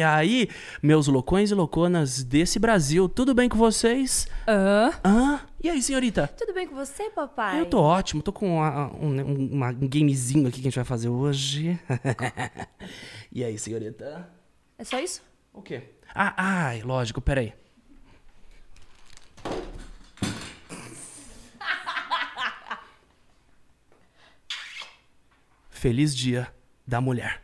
E aí, meus loucões e louconas desse Brasil, tudo bem com vocês? Hã? Hã? E aí, senhorita? Tudo bem com você, papai? Eu tô ótimo, tô com uma- um, um- uma- um gamezinho aqui que a gente vai fazer hoje. e aí, senhorita? É só isso? O quê? Ah, ai, lógico, peraí. Feliz Dia da Mulher.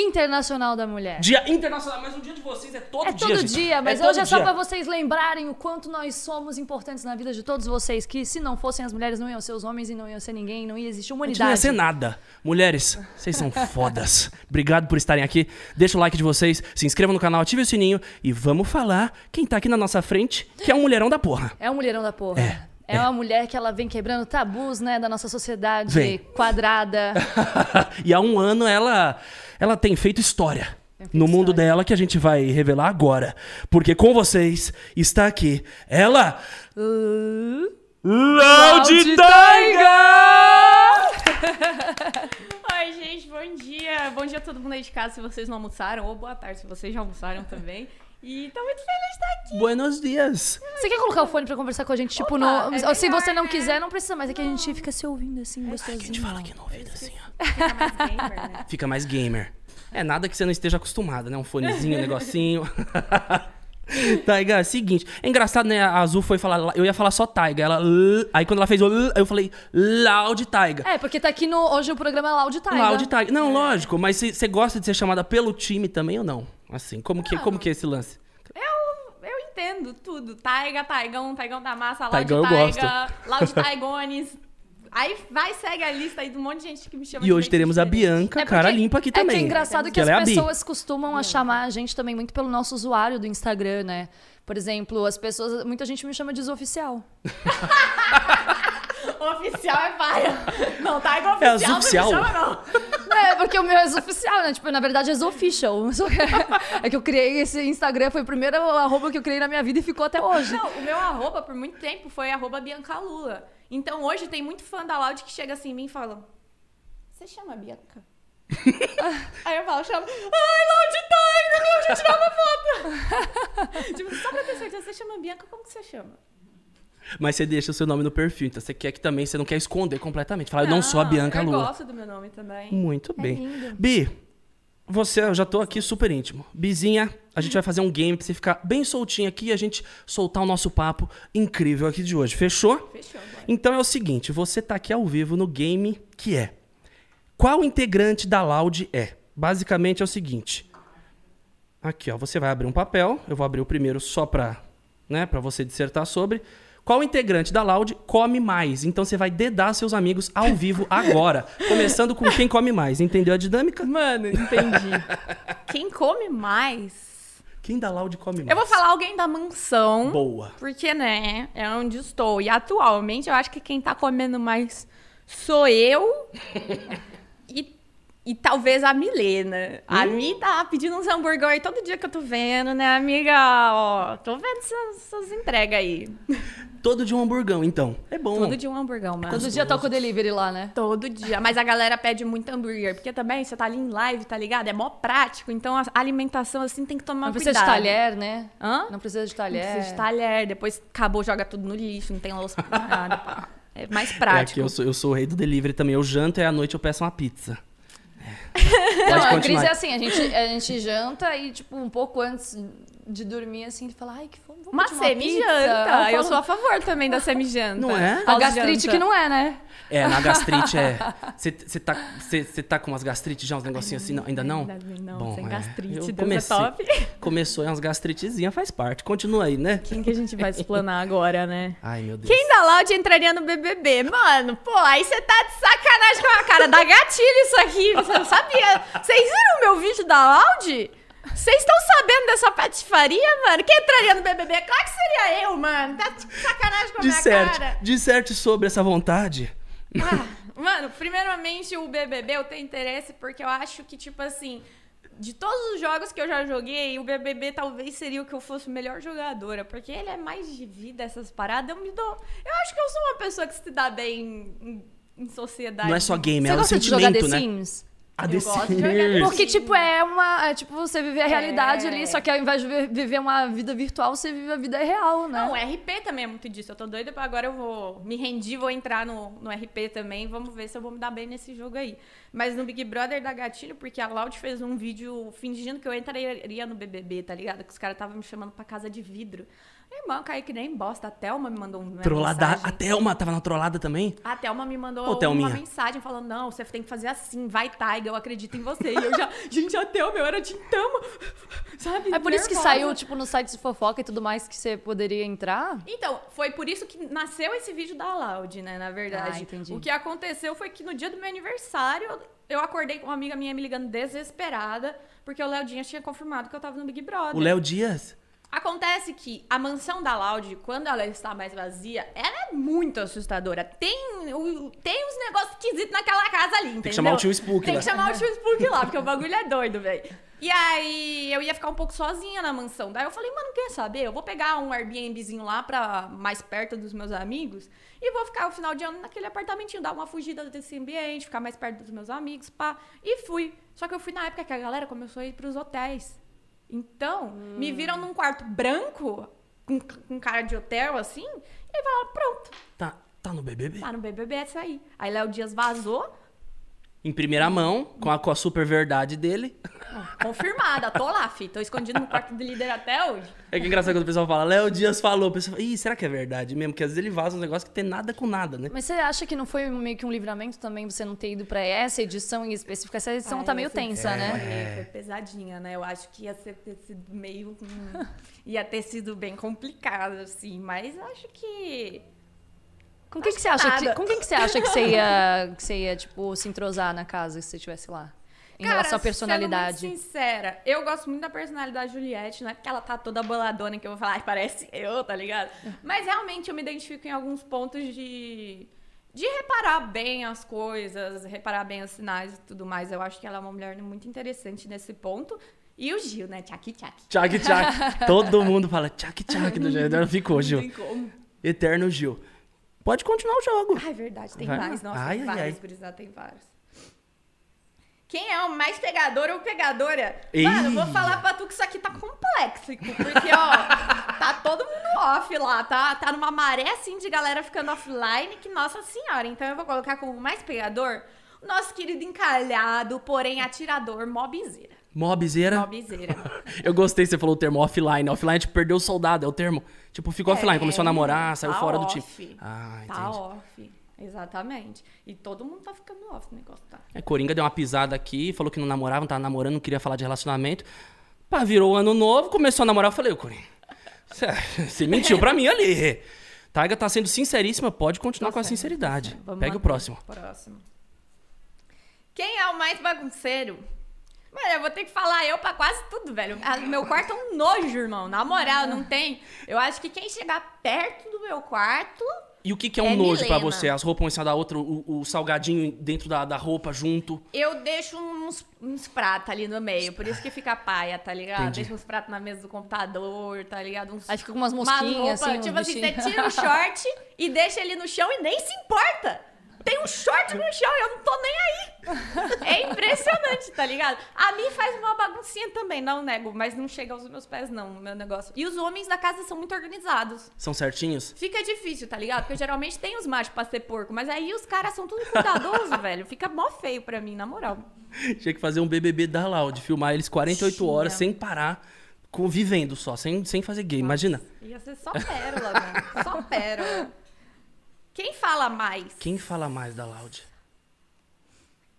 Internacional da Mulher. Dia internacional, mas o dia de vocês é todo É dia. todo dia, mas todo hoje é só dia. pra vocês lembrarem o quanto nós somos importantes na vida de todos vocês. Que se não fossem as mulheres, não iam ser os homens e não iam ser ninguém, não ia existir gente não humanidade. ia ser nada. Mulheres, vocês são fodas. Obrigado por estarem aqui. Deixa o like de vocês, se inscreva no canal, ative o sininho e vamos falar quem tá aqui na nossa frente, que é um mulherão da porra. É um mulherão da porra. É, É, é. uma mulher que ela vem quebrando tabus, né, da nossa sociedade Vem. quadrada. e há um ano ela, ela tem feito história. feito no mundo história. dela que a gente vai revelar agora. Porque com vocês está aqui ela. Laudi Taiga! Oi, gente, bom dia. Bom dia a todo mundo aí de casa se vocês não almoçaram, ou boa tarde se vocês já almoçaram também. E tô muito feliz de estar aqui. Buenos dias. Você quer colocar o fone pra conversar com a gente? Tipo, Opa, no... é se você não né? quiser, não precisa, mas é que a gente fica se ouvindo assim, gostosinho. A gente fala aqui no ouvido assim, ó. Fica mais gamer, né? Fica mais gamer. É nada que você não esteja acostumado, né? Um fonezinho, um negocinho. Taiga, é o seguinte. É engraçado, né? A Azul foi falar. Eu ia falar só Taiga. Ela. Aí quando ela fez o. Eu falei Loud Taiga. É, porque tá aqui no. Hoje o programa é Loud Tiger. Loud Taiga. Não, lógico, mas você gosta de ser chamada pelo time também ou não? Assim, como que, como que é esse lance? Eu, eu entendo tudo. Taiga, Taigão, Taigão da Massa, Loud Taigão Taiga, Loud Taigones. Aí vai, segue a lista aí de um monte de gente que me chama E de hoje teremos a diferente. Bianca, É cara limpa aqui é também. que é engraçado que, Que as é a pessoas costumam a chamar a gente também muito pelo nosso usuário do Instagram, né? Por exemplo, as pessoas. Muita gente me chama de desoficial. Oficial é paia. Não, Taiga É oficial, oficial? não me chama não. É, porque o meu é oficial, né? Tipo, na verdade é official. É que eu criei esse Instagram, foi o primeiro arroba que eu criei na minha vida e ficou até hoje. Não, o meu arroba por muito tempo foi arroba Bianca Lula. Então hoje tem muito fã da Loud que chega assim em mim e fala: Você chama Bianca? Aí eu falo, chama. Ai, Loud tá, deixa eu tirar uma foto. tipo, só pra ter certeza, você chama Bianca, como que você chama? Mas você deixa o seu nome no perfil, então você quer que também, você não quer esconder completamente. Fala, eu não sou a Bianca eu Lula. gosto do meu nome também. Muito bem. lindo. Bi, você, eu já tô aqui super íntimo. Bizinha, a gente vai fazer um game pra você ficar bem soltinho aqui e a gente soltar o nosso papo incrível aqui de hoje. Fechou? Fechou, bora. Então é o seguinte, você tá aqui ao vivo no game que é Qual integrante da Loud é? Basicamente é o seguinte. Aqui, ó, você vai abrir um papel, eu vou abrir o primeiro só pra, né, para você dissertar sobre. Qual integrante da Loud come mais? Então você vai dedar seus amigos ao vivo agora, começando com quem come mais. Entendeu a dinâmica? Mano, entendi. Quem come mais? Quem da Loud come mais? Eu vou falar alguém da mansão. Boa. Porque, né, é onde estou. E atualmente eu acho que quem tá comendo mais sou eu e talvez a Milena. A Hum. Mi tá pedindo uns hambúrguer aí todo dia que eu tô vendo, né, amiga? Ó, tô vendo essas, entregas aí. Todo de um hamburgão, então. É bom. Todo dia um hamburgão, mano. Todo dia toca o delivery lá, né? Todo dia. Mas a galera pede muito hambúrguer. Porque também você tá ali em live, tá ligado? É mó prático. Então a alimentação, assim, tem que tomar Não precisa cuidado. de talher, né? Hã? Não precisa de Não talher. precisa de talher. Depois acabou, joga tudo no lixo. Não tem louça pra nada. É mais É aqui, prático. eu sou, eu sou o rei do delivery também. Eu janto e à noite eu peço uma pizza. Não, a Cris é assim, a gente, a gente janta e, tipo, um pouco antes de dormir, assim, ele fala, ai, que fome, vamos Uma semi-janta. Eu falo, sou a favor também da semi-janta. Não é? A gastrite que não é, né? É, na gastrite é. Você tá, cê- cê tá com umas gastrites já, uns negocinhos assim? Não, ainda não? Ainda não, Bom, sem é. gastrite. Eu Deus comecei. é top. Começou é umas gastritezinhas, faz parte. Continua aí, né? Quem que a gente vai explanar agora, né? Ai, meu Deus. Quem da Loud entraria no BBB? Mano, pô, aí você tá de sacanagem com a cara. Dá gatilho isso aqui. Você não sabia. Vocês viram o meu vídeo da Loud? Vocês estão sabendo dessa patifaria, mano? Quem entraria no BBB? Claro que seria eu, mano. Tá de sacanagem com a minha Disserte, cara. disserte sobre essa vontade. Ah, mano, primeiramente o BBB eu tenho interesse porque eu acho que, tipo assim, de todos os jogos que eu já joguei, o BBB talvez seria o que eu fosse melhor jogadora, porque ele é mais de vida, essas paradas. Eu me dou. Eu acho que eu sou uma pessoa que se dá bem em, em sociedade. Não é só game, Você é um gosta de jogar The sentimento, né? Sims? A Eu The gosto de jogar Sims. The Porque, tipo, é uma. É, tipo, você viver a realidade É. ali, só que ao invés de viver- uma vida virtual, você vive a vida real, né? Não, o RP também é muito disso. Eu tô doida pra agora eu vou me rendi, vou entrar no, no RP também. Vamos ver se eu vou me dar bem nesse jogo aí. Mas no Big Brother dá gatilho, porque a Loud fez um vídeo fingindo que eu entraria no BBB, tá ligado? Que os caras estavam me chamando pra casa de vidro. Irmão, eu caí que nem bosta. A Thelma me mandou uma Trollada. mensagem. A Thelma tava na trollada também? A Thelma me mandou Ô, uma Thelminha. mensagem falando: não, você tem que fazer assim, vai, Taiga, eu acredito em você. E eu já, gente, a Thelma, eu era de Thelma. Sabe? É por isso que nervosa. saiu, tipo, no site de fofoca e tudo mais que você poderia entrar? Então, foi por isso que nasceu esse vídeo da Loud, né, na verdade. Ah, entendi. O que aconteceu foi que no dia do meu aniversário, eu acordei com uma amiga minha me ligando desesperada, porque o Léo Dias tinha confirmado que eu tava no Big Brother. O Léo Dias. Acontece que a mansão da Loud, quando ela está mais vazia, ela é muito assustadora. Tem, o- tem uns negócios esquisitos naquela casa ali, entendeu? Tem que chamar o tio Spook Tem que chamar o tio Spook lá, porque o bagulho é doido, velho. E aí, eu ia ficar um pouco sozinha na mansão. Daí eu falei, mano, quer saber? Eu vou pegar um Airbnbzinho lá pra mais perto dos meus amigos e vou ficar o final de ano naquele apartamentinho, dar uma fugida desse ambiente, ficar mais perto dos meus amigos, pá. E fui. Só que eu fui na época que a galera começou a ir pros hotéis. Então, me viram num quarto branco, com, com cara de hotel, assim, e aí falaram, pronto, Tá, tá no BBB? tá no BBB essa aí. Aí Léo Dias vazou, Em primeira mão, com a, com a super verdade dele. confirmada, tô lá, fi, tô escondido no quarto do líder até hoje. É que é engraçado quando o pessoal fala, Léo Dias falou. O pessoal fala, ih, será que é verdade mesmo? Porque às vezes ele vaza um negócio que tem nada com nada, né? Mas você acha que não foi meio que um livramento também você não ter ido pra essa edição em específico? Essa edição Ai, tá meio tensa, né? Foi, foi pesadinha, né? Eu acho que ia ser, ter sido meio. ia ter sido bem complicado, assim. Mas acho que. Com quem que você acha que, com quem que você acha que você ia, que você ia tipo se entrosar na casa se você estivesse lá? Em Cara, relação à personalidade. Sendo muito sincera, eu gosto muito da personalidade da Juliette, não é porque ela tá toda boladona que eu vou falar, "Ai, parece eu, tá ligado? Mas realmente eu me identifico em alguns pontos de. De reparar bem as coisas, reparar bem os sinais e tudo mais. Eu acho que ela é uma mulher muito interessante nesse ponto. E o Gil, né? Tchaki tchaki. Tchak, tchak. Todo mundo fala tchak, tchak do. Ficou, Gil. Não tem como. Eterno Gil. Pode continuar o jogo. Ai, verdade, tem Vai. vários. Nossa, Ai, tem ai, vários, ai. gurizada, tem vários. Quem é o mais pegador ou pegadora? Mano, vou falar pra tu que isso aqui tá complexo, porque, ó, tá todo mundo off lá, tá? Tá numa maré, assim, de galera ficando offline, que nossa senhora. Então eu vou colocar como mais pegador o nosso querido encalhado, porém atirador, Mobzeira. Mobzeira. Mobzeira. Eu gostei, você falou o termo offline. Offline, tipo, perdeu o soldado, é o termo. Tipo, ficou offline, começou a namorar, saiu tá fora do off. time. Ah, entendi. Tá off. Exatamente. E todo mundo tá ficando off o negócio, tá? É, Coringa deu uma pisada aqui, falou que não namorava, não tava namorando, não queria falar de relacionamento. Pá, virou o ano novo, começou a namorar, eu falei, ô Coringa, você- você mentiu pra mim ali. Taiga tá sendo sinceríssima, pode continuar Tá com a sinceridade. tá. Vamos Pega o próximo. Próximo. Quem é o mais bagunceiro? Mano, eu vou ter que falar eu pra quase tudo, velho. Ah, Meu quarto é um nojo, irmão. Na moral, não tem. Eu acho que quem chegar perto do meu quarto. E o que, que é um É nojo pra Milena. você? As roupas uma em cima da outra, o, o salgadinho dentro da, da roupa junto. Eu deixo uns, uns pratos ali no meio, por isso que fica paia, tá ligado? Entendi. Deixo uns pratos na mesa do computador, tá ligado? Uns, Aí fica com umas uma mosquinhas, roupa, assim, Tipo assim, você tira o short e deixa ele no chão e nem se importa. Tem um short no chão e eu não tô nem aí. É impressionante, tá ligado? A mim faz uma baguncinha também, não nego, mas não chega aos meus pés, não, o meu negócio. E os homens da casa são muito organizados. São certinhos? Fica difícil, tá ligado? Porque geralmente tem os machos pra ser porco, mas aí os caras são tudo cuidadosos, velho. Fica mó feio pra mim, na moral. Tinha que fazer um BBB da Loud, filmar eles 48 Tinha. horas sem parar, convivendo só, sem, sem fazer game. Imagina. Ia ser só pérola, mano. Só pérola. Quem fala mais? Quem fala mais da Loud?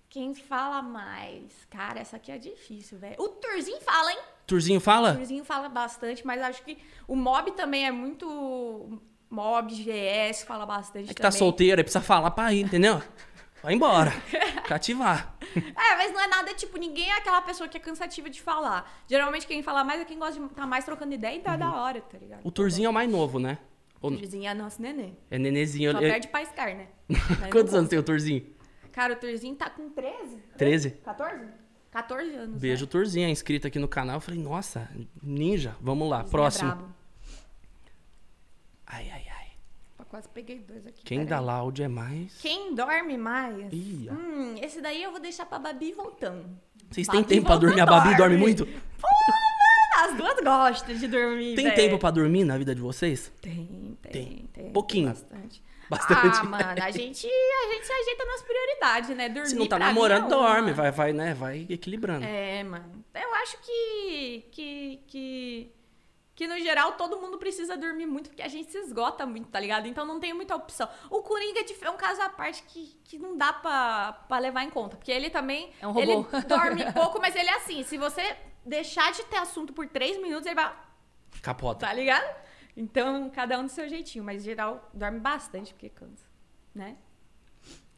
Quem fala mais? Cara, essa aqui é difícil, velho. O Turzinho fala, hein? Turzinho O fala? Turzinho fala bastante, mas acho que o Mob também é muito. Mob, GS fala bastante É que tá também. solteiro, aí precisa falar pra ir, entendeu? Vai embora. Cativar. É, mas não é nada, tipo, ninguém é aquela pessoa que é cansativa de falar. Geralmente quem fala mais é quem gosta de estar mais trocando ideia e tá da hora, tá ligado? Uhum. O Turzinho é o mais novo, né? Ou? Turzinho é nosso nenê. É nenezinho. Só ele- perde pra Scar, né? Quantos anos tem o Turzinho? conta. Cara, o Turzinho tá com 13? 13? 14? 14 anos. Beijo, né? Turzinho, é inscrito aqui no canal. Eu falei, nossa, ninja. Vamos lá, é próximo. brabo. Ai, ai, ai. Pra quase peguei dois aqui. Quem dá loud é mais. Quem dorme mais? Ó. Hum, esse daí eu vou deixar pra Babi voltando. Vocês têm tempo pra dormir? A volta, Babi dorme dorme. muito? As duas gostam de dormir, Tem véi. tempo pra dormir na vida de vocês? Tem, tem, Tem. tem. Pouquinho. Bastante. Bastante. Ah, mano, a gente, a gente se ajeita nas prioridades, né? Dormir Se não tá mim namorando, é uma. dorme. Vai, vai, né? Vai equilibrando. É, mano. Eu acho que, que, que, que, no geral, todo mundo precisa dormir muito, porque a gente se esgota muito, tá ligado? Então não tem muita opção. O Coringa é é um caso à parte que, que não dá pra, pra levar em conta, porque ele também... É um robô. Ele dorme pouco, mas ele é assim, se você deixar de ter assunto por três minutos, ele vai... Capota. Tá ligado? Então, cada um do seu jeitinho, mas, em geral, dorme bastante, porque cansa, né?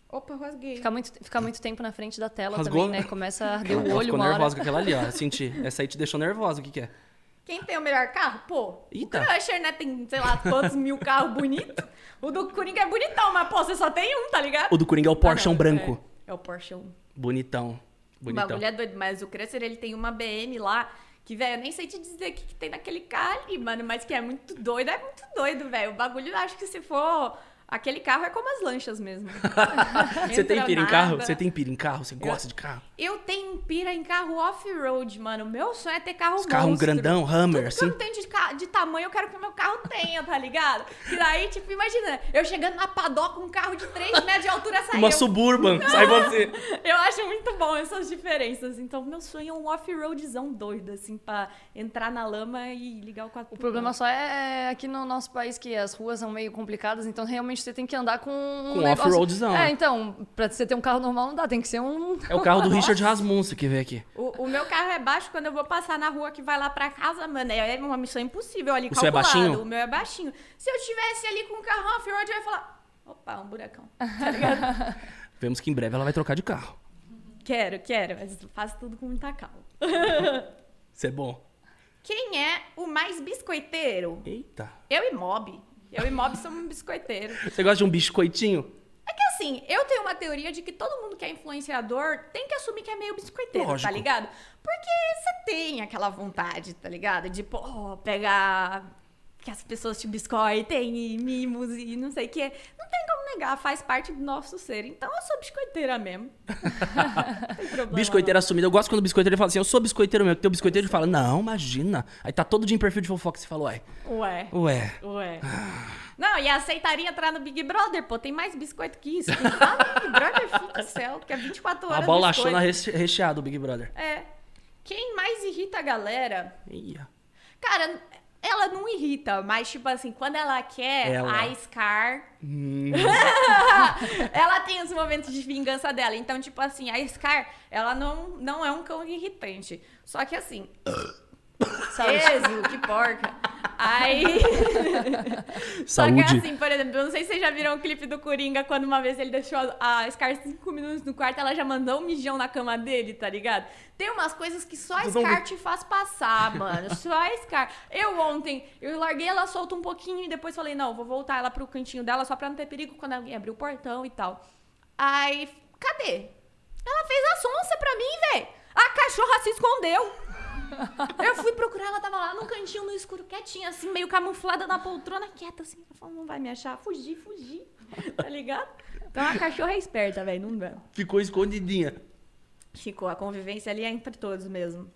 Opa, rasguei. Ficar muito, ficar muito tempo na frente da tela Rasgou? também, né? Começa a arder o olho ficou uma hora. nervosa com aquela ali, ó. Eu senti. Essa aí te deixou nervosa. O que, que é? Quem tem o melhor carro? Pô, Eita. o Crusher, né? Tem, sei lá, quantos mil carros bonitos. O do Coringa é bonitão, mas, pô, você só tem um, tá ligado? O do Coringa é o Porschão Ah, não, branco. É, é o Porschão. Bonitão. O Bonitão. bagulho é doido, mas o Crusher, ele tem uma BM lá, que, velho, eu nem sei te dizer o que, que tem naquele carro ali, mano, mas que é muito doido, é muito doido, velho. O bagulho, eu acho que se for... Aquele carro é como as lanchas mesmo. Você tem pira em carro? Você tem pira em carro? Você gosta de carro? Eu tenho pira em carro off-road, mano. Meu sonho é ter carro Os carros um monstro. grandão, Hammer, Tudo que eu assim. não tenho de, ca- de tamanho, eu quero que o meu carro tenha, tá ligado? E daí, tipo, imagina, eu chegando na padoca com um carro de 3 metros de altura saindo. Uma Suburban. Sai você. Eu acho muito bom essas diferenças. Então, meu sonho é um off-roadzão doido, assim, pra entrar na lama e ligar o 4 O problema só é aqui no nosso país que as ruas são meio complicadas, então realmente você tem que andar com um Com negócio... off-roadzão, É, é. então, pra você ter um carro normal não dá, tem que ser um... É o carro do Richard Rasmussen que veio aqui. O, o meu carro é baixo quando eu vou passar na rua que vai lá pra casa, mano. É uma missão impossível ali O seu é calculado. baixinho? O meu é baixinho. Se eu tivesse ali com um carro off-road, eu ia falar: opa, um buracão. Tá ligado? Vemos que em breve ela vai trocar de carro. quero, quero, mas faço tudo com muita calma. Isso é bom. Quem é o mais biscoiteiro? Eita. Eu e Mob. Eu e Mob somos biscoiteiros. Você gosta de um biscoitinho? É que assim, eu tenho uma teoria de que todo mundo que é influenciador tem que assumir que é meio biscoiteiro, Lógico. tá ligado? Porque você tem aquela vontade, tá ligado? De, pô, pegar que as pessoas te biscoitem e mimos e não sei o quê. Não tem como negar, faz parte do nosso ser. Então eu sou biscoiteira mesmo. não tem problema. Biscoiteiro assumido. Eu gosto quando o biscoiteiro fala assim, eu sou biscoiteiro mesmo. Que teu biscoiteiro ele fala, não, imagina. Aí tá todo dia em perfil de fofoca e você fala, ué. Ué. ué. Ué. Não, e aceitaria entrar no Big Brother, pô. Tem mais biscoito que isso. Tem lá no Big Brother, filho do céu, que é 24 horas A bola achou na reche- recheada o Big Brother. É. Quem mais irrita a galera? Ia. Cara, ela não irrita, mas tipo assim, quando ela quer, Ela. a Scar. Hum, ela tem os momentos de vingança dela. Então, tipo assim, a Scar, ela não, não é um cão irritante. Só que assim. Ezo, que porca. Aí. Só que Saúde. assim, por exemplo, eu não sei se vocês já viram o clipe do Coringa, quando uma vez ele deixou a Scar cinco minutos no quarto, ela já mandou um mijão na cama dele, tá ligado? Tem umas coisas que só a Scar te faz passar, mano. Só a Scar. Eu ontem, eu larguei ela solta um pouquinho e depois falei, não, vou voltar ela pro cantinho dela só pra não ter perigo quando alguém abrir o portão e tal. Aí, cadê? Ela fez a sonsa pra mim, velho. A cachorra se escondeu. Eu fui procurar, ela tava lá num cantinho no escuro, quietinha, assim, meio camuflada na poltrona, quieta, assim. Ela falou, não vai me achar. Fugi, fugi. Tá ligado? Então a cachorra é esperta, velho, não dá. Ficou escondidinha. Ficou, a convivência ali é entre todos mesmo.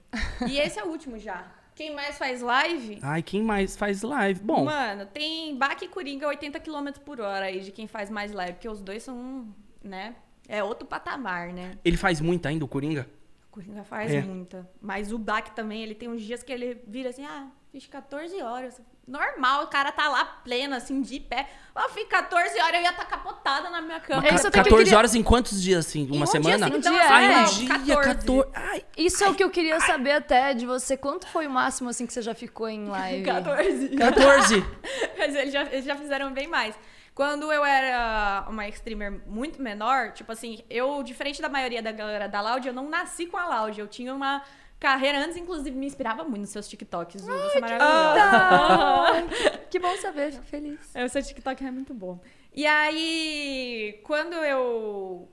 E esse é o último já. Quem mais faz live? Ai, quem mais faz live? Bom, Mano, tem Bach e Coringa 80 km por hora aí de quem faz mais live, porque os dois são, né? É outro patamar, né? ele faz muito ainda, o Coringa? Coringa faz É. muita. Mas o Bach também, ele tem uns dias que ele vira assim, ah, fiz 14 horas. Normal, o cara tá lá pleno, assim, de pé. Eu fiz 14 horas, eu ia estar capotada na minha cama. Mas Isso ca- até que eu 14 queria- horas em quantos dias, assim? Uma um dia, semana? assim, então, Ai, é, um dia, 14. Ai, Isso é o que eu queria saber até de você. Quanto foi o máximo, assim, que você já ficou em live? 14. 14. Mas eles já, eles já fizeram bem mais. Quando eu era uma streamer muito menor, tipo assim, eu, diferente da maioria da galera da Loud, eu não nasci com a Loud. Eu tinha uma carreira antes, inclusive, me inspirava muito nos seus TikToks. Ju. Você é maravilhosa. que bom saber, fico feliz. É, o seu TikTok é muito bom. E aí, quando eu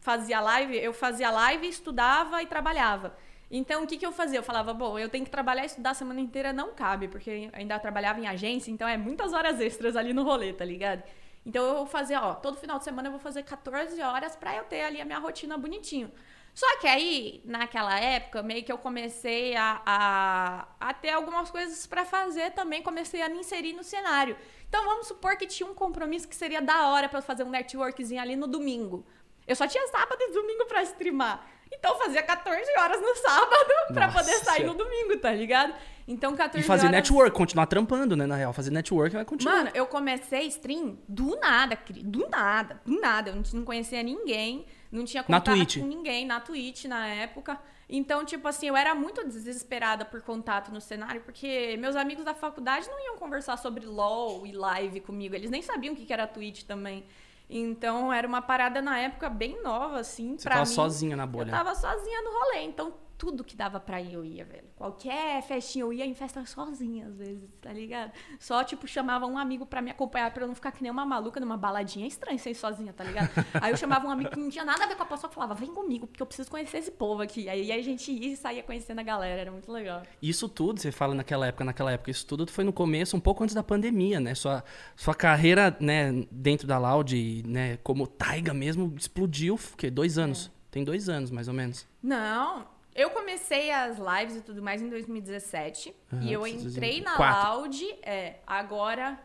fazia live, eu fazia live, estudava e trabalhava. Então, o que, que eu fazia? Eu falava, bom, eu tenho que trabalhar e estudar a semana inteira, não cabe, porque ainda trabalhava em agência, então é muitas horas extras ali no rolê, tá ligado? Então, eu fazia, ó, todo final de semana eu vou fazer 14 horas pra eu ter ali a minha rotina bonitinho. Só que aí, naquela época, meio que eu comecei a, a, a ter algumas coisas pra fazer também, comecei a me inserir no cenário. Então, vamos supor que tinha um compromisso que seria da hora pra eu fazer um networkzinho ali no domingo. Eu só tinha sábado e domingo pra streamar. Então, fazia 14 horas no sábado pra Nossa. poder sair no domingo, tá ligado? Então, 14 E fazer horas... network, continuar trampando, né? Na real, fazer network vai continuar. Mano, eu comecei stream do nada, do nada, do nada. Eu não, conhecia ninguém, não tinha contato com ninguém na Twitch na época. Então, tipo assim, eu era muito desesperada por contato no cenário, porque meus amigos da faculdade não iam conversar sobre LOL e live comigo. Eles nem sabiam o que era Twitch também. Então, era uma parada na época bem nova, assim, Você pra tava mim. sozinha na Eu bolha. tava sozinha no rolê, então tudo que dava pra ir eu ia, velho. Qualquer festinha eu ia em festa sozinha, às vezes, tá ligado? Só, tipo, chamava um amigo pra me acompanhar, pra eu não ficar que nem uma maluca numa baladinha. É estranho ser sozinha, tá ligado? Aí eu chamava um amigo que não tinha nada a ver com a pessoa e falava, vem comigo, porque eu preciso conhecer esse povo aqui. Aí a gente ia e saía conhecendo a galera, era muito legal. Isso tudo, você fala naquela época, naquela época, isso tudo foi no começo, um pouco antes da pandemia, né? Sua, sua carreira, né, dentro da Loud, né, como Taiga mesmo, explodiu, o quê? Dois anos. Tem dois anos, mais ou menos. Não, eu comecei as lives e tudo mais em 2017. Aham, e eu 2017. entrei na. Loud, é, agora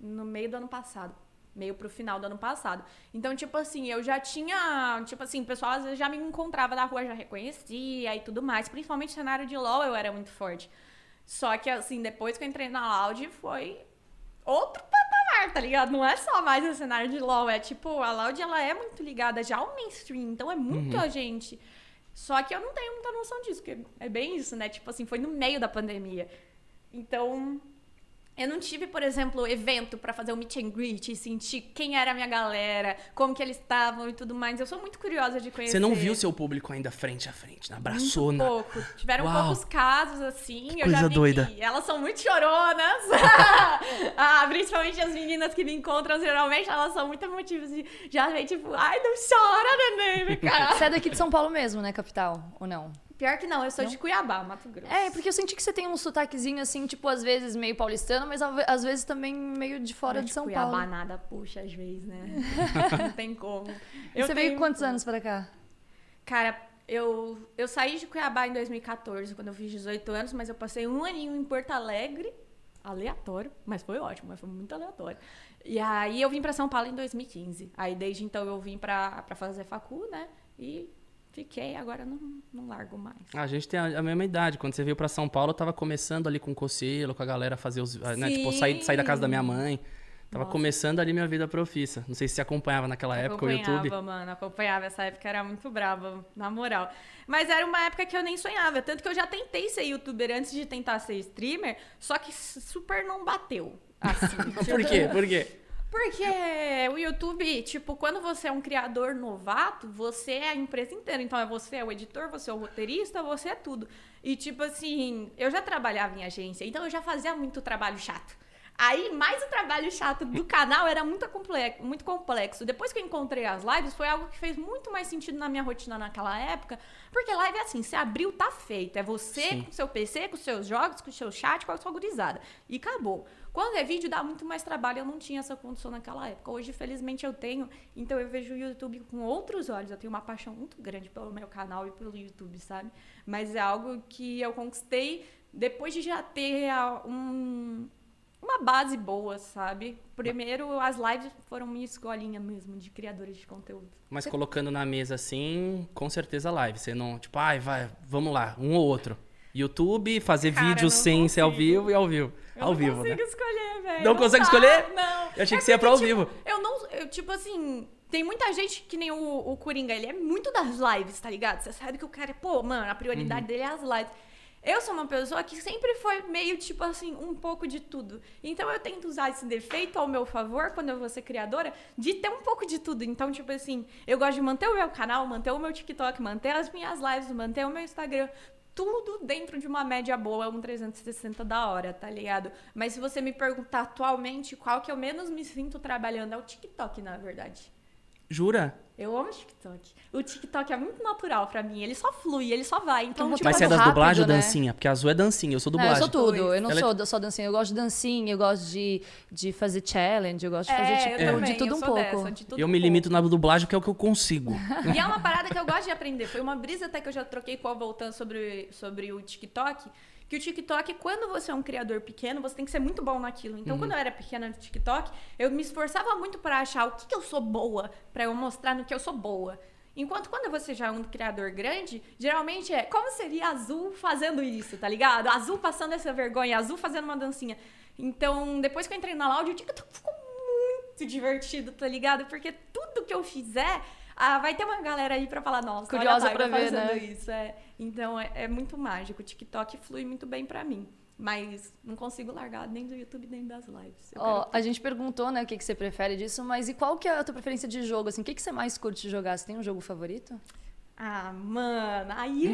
no meio do ano passado. Meio pro final do ano passado. Então, tipo assim, eu já tinha. Tipo assim, o pessoal às vezes já me encontrava na rua, já reconhecia e tudo mais. Principalmente cenário de LOL eu era muito forte. Só que, assim, depois que eu entrei na Loud, foi outro patamar, tá ligado? Não é só mais o cenário de LoL, é tipo, a Loud ela é muito ligada já ao mainstream, então é muita gente. Só que eu não tenho muita noção disso, porque é bem isso, né? Tipo assim, foi no meio da pandemia. Então, eu não tive, por exemplo, evento pra fazer o meet and greet e sentir quem era a minha galera, como que eles estavam e tudo mais. Eu sou muito curiosa de conhecer. Você não viu seu público ainda frente a frente, na abraçou, Muito na... pouco. Tiveram Uau. poucos casos, assim. eu coisa já vi doida. que elas são muito choronas. ah, principalmente as meninas que me encontram, geralmente, elas são muito emotivas. E já vem tipo, ai, não chora, neném, vem cá. Você é daqui de São Paulo mesmo, né, capital? Ou não? Pior que não, eu sou de Cuiabá, Mato Grosso. É, porque eu senti que você tem um sotaquezinho assim, tipo, às vezes meio paulistano, mas às vezes também meio de fora Mas de São Cuiabá Paulo. nada puxa às vezes, né? não tem como. E você veio quantos anos pra cá? Cara, eu, eu saí de Cuiabá em 2014, quando eu fiz 18 anos, mas eu passei um aninho em Porto Alegre. Aleatório, mas foi ótimo, mas foi muito aleatório. E aí eu vim pra São Paulo em 2015. Aí desde então eu vim pra, pra fazer facu, né? E fiquei, agora não, não largo mais. A gente tem a, a mesma idade. Quando você veio pra São Paulo, eu tava começando ali com o Cocelo, com a galera fazer os. Né, tipo, sair, sair da casa da minha mãe. Tava Nossa. começando ali minha vida profissa. Não sei se você acompanhava naquela época o acompanhava, YouTube. mano, acompanhava. Essa época era muito brava, na moral. Mas era uma época que eu nem sonhava. Tanto que eu já tentei ser youtuber antes de tentar ser streamer, só que super não bateu. Assim. Por quê? Por quê? Porque o YouTube, tipo, quando você é um criador novato, você é a empresa inteira. Então, é você é o editor, você é o roteirista, você é tudo. E, tipo assim, eu já trabalhava em agência, então eu já fazia muito trabalho chato. Aí, mais o trabalho chato do canal era muito complexo, muito complexo. Depois que eu encontrei as lives, foi algo que fez muito mais sentido na minha rotina naquela época. Porque live é assim, você abriu, tá feito. É você Sim. com o seu PC, com seus jogos, com o seu chat, com a sua gurizada. E acabou. Quando é vídeo, dá muito mais trabalho. Eu não tinha essa condição naquela época. Hoje, felizmente, eu tenho. Então, eu vejo o YouTube com outros olhos. Eu tenho uma paixão muito grande pelo meu canal e pelo YouTube, sabe? Mas é algo que eu conquistei depois de já ter ah, um, uma base boa, sabe? Primeiro, as lives foram minha escolinha mesmo de criadores de conteúdo. Mas colocando na mesa assim, com certeza live. Você não, tipo, ai, vai, vamos lá, um ou outro. YouTube, fazer Cara, vídeo não sem ser ao consigo. vivo e ao vivo. Eu ao não vivo, consigo né? escolher, velho. Não consegue dá, escolher? Não. Eu achei É que você ia pra ao porque, vivo. tipo, Eu não. Eu, tipo assim. Tem muita gente que nem o, o Coringa, ele é muito das lives, tá ligado? Você sabe que o cara é, pô, mano, a prioridade Uhum. dele é as lives. Eu sou uma pessoa que sempre foi meio, tipo assim, um pouco de tudo. Então eu tento usar esse defeito ao meu favor, quando eu vou ser criadora, de ter um pouco de tudo. Então, tipo assim, eu gosto de manter o meu canal, manter o meu TikTok, manter as minhas lives, manter o meu Instagram. Tudo dentro de uma média boa, um 360 da hora, tá ligado? Mas se você me perguntar atualmente qual que eu menos me sinto trabalhando, é o TikTok, na verdade. Jura? Eu amo TikTok. O TikTok é muito natural pra mim. Ele só flui, ele só vai. Então, Então, tipo, Mas você é das rápido, dublagens ou né? dancinha? Porque a Azul é dancinha, eu sou Não, eu dublagem. sou tudo. Eu não Ela é- sou só dancinha. Eu gosto de dancinha, eu gosto de, de fazer challenge, eu gosto de fazer, é, tipo, eu também, de tudo eu um pouco. dessa, de tudo Eu um me pouco. limito na dublagem, que é o que eu consigo. E é uma parada que eu gosto de aprender. Foi uma brisa até que eu já troquei com a voltando sobre, sobre o TikTok. Que o TikTok, quando você é um criador pequeno, você tem que ser muito bom naquilo. Então, quando eu era pequena no TikTok, eu me esforçava muito para achar o que, que eu sou boa, para eu mostrar no que eu sou boa. Enquanto quando você já é um criador grande, geralmente é como seria Azul fazendo isso, tá ligado? Azul passando essa vergonha, Azul fazendo uma dancinha. Então, depois que eu entrei na Loud, o TikTok ficou muito divertido, tá ligado? Porque tudo que eu fizer, ah, vai ter uma galera aí pra falar, nossa, Curiosa olha Taiga pra ver, fazendo né? isso. É. Então, é, é muito mágico. O TikTok flui muito bem pra mim. Mas não consigo largar nem do YouTube, nem das lives. Ó, quero a gente perguntou, né, o que, que você prefere disso, mas e qual que é a tua preferência de jogo, assim? O que, que você mais curte jogar? Você tem um jogo favorito? Ah, mano, aí.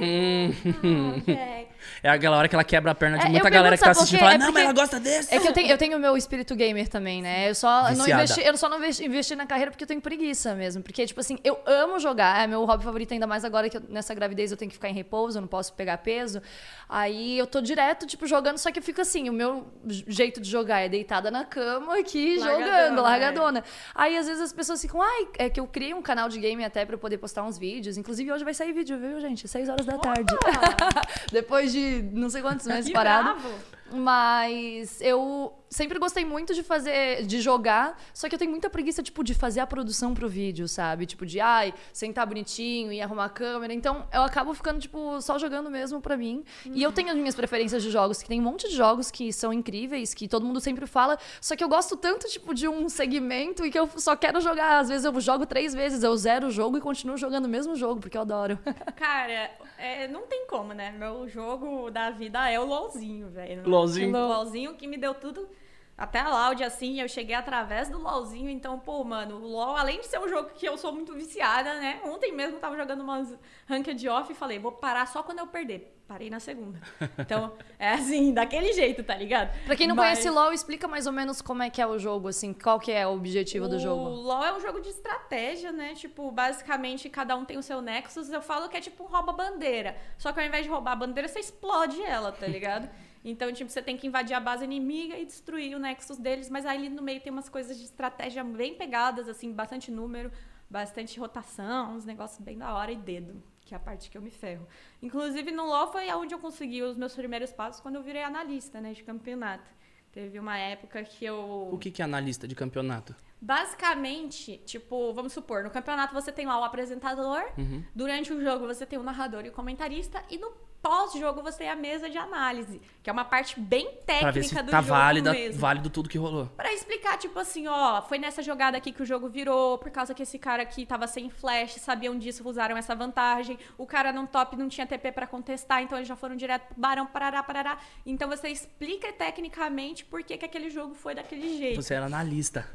Hum. Ah. É aquela hora que ela quebra a perna de É, muita galera que tá assistindo e fala? É não, mas ela gosta desse. É que eu tenho, eu tenho o meu espírito gamer também, né? Eu só não Viciada. investi, eu só não investi, investi na carreira porque eu tenho preguiça mesmo. Porque, tipo assim, eu amo jogar, é meu hobby favorito, ainda mais agora que eu- nessa gravidez eu tenho que ficar em repouso, eu não posso pegar peso. Aí eu tô direto, tipo, jogando, só que eu fico assim, o meu jeito de jogar é deitada na cama aqui, Largadona, jogando, é. largadona. Aí às vezes as pessoas ficam, ai, é que eu criei um canal de game até pra eu poder postar uns vídeos. Inclusive hoje vai sair vídeo, viu, gente? 6 horas da tarde. Depois de não sei quantos meses parado. bravo. Mas eu sempre gostei muito de fazer, de jogar, só que eu tenho muita preguiça, tipo, de fazer a produção pro vídeo, sabe? Tipo, de, ai, sentar bonitinho e arrumar a câmera. Então, eu acabo ficando, tipo, só jogando mesmo pra mim. E eu tenho as minhas preferências de jogos, que tem um monte de jogos que são incríveis, que todo mundo sempre fala, só que eu gosto tanto, tipo, de um segmento e que eu só quero jogar. Às vezes eu jogo três vezes, eu zero o jogo e continuo jogando o mesmo jogo, porque eu adoro. Cara, é, não tem como, né? Meu jogo da vida é o LOLzinho, velho. LOLzinho. O LOLzinho que me deu tudo. Até a Loud, assim, eu cheguei através do LOLzinho. Então, pô, mano, o LOL, além de ser um jogo que eu sou muito viciada, né? Ontem mesmo eu tava jogando umas ranked off e falei, vou parar só quando eu perder. Parei na segunda. Então, é assim, daquele jeito, tá ligado? Pra quem não Mas- conhece LoL, explica mais ou menos como é que é o jogo, assim, qual que é o objetivo do O jogo. LoL é um jogo de estratégia, né? Tipo, basicamente cada um tem o seu Nexus. Eu falo que é tipo um rouba-bandeira. Só que ao invés de roubar a bandeira, você explode ela, tá ligado? Então, tipo, você tem que invadir a base inimiga e destruir o Nexus deles. Mas aí ali no meio tem umas coisas de estratégia bem pegadas, assim, bastante número, bastante rotação, uns negócios bem da hora e dedo. Que é a parte que eu me ferro. Inclusive, no LoL foi onde eu consegui os meus primeiros passos quando eu virei analista, né? De campeonato. Teve uma época que eu. O que, que é analista de campeonato? Basicamente, tipo, vamos supor, no campeonato você tem lá o apresentador, Uhum. durante o jogo você tem o narrador e o comentarista, e no pós-jogo você tem a mesa de análise, que é uma parte bem Pra ver técnica se do tá jogo válida, mesmo. válido tudo que rolou. Pra explicar, tipo assim, ó, foi nessa jogada aqui que o jogo virou, por causa que esse cara aqui tava sem flash, sabiam disso, usaram essa vantagem. O cara no top não tinha TP pra contestar, então eles já foram direto pro barão, parará, parará. Então você explica tecnicamente por que, que aquele jogo foi daquele jeito. Você era analista.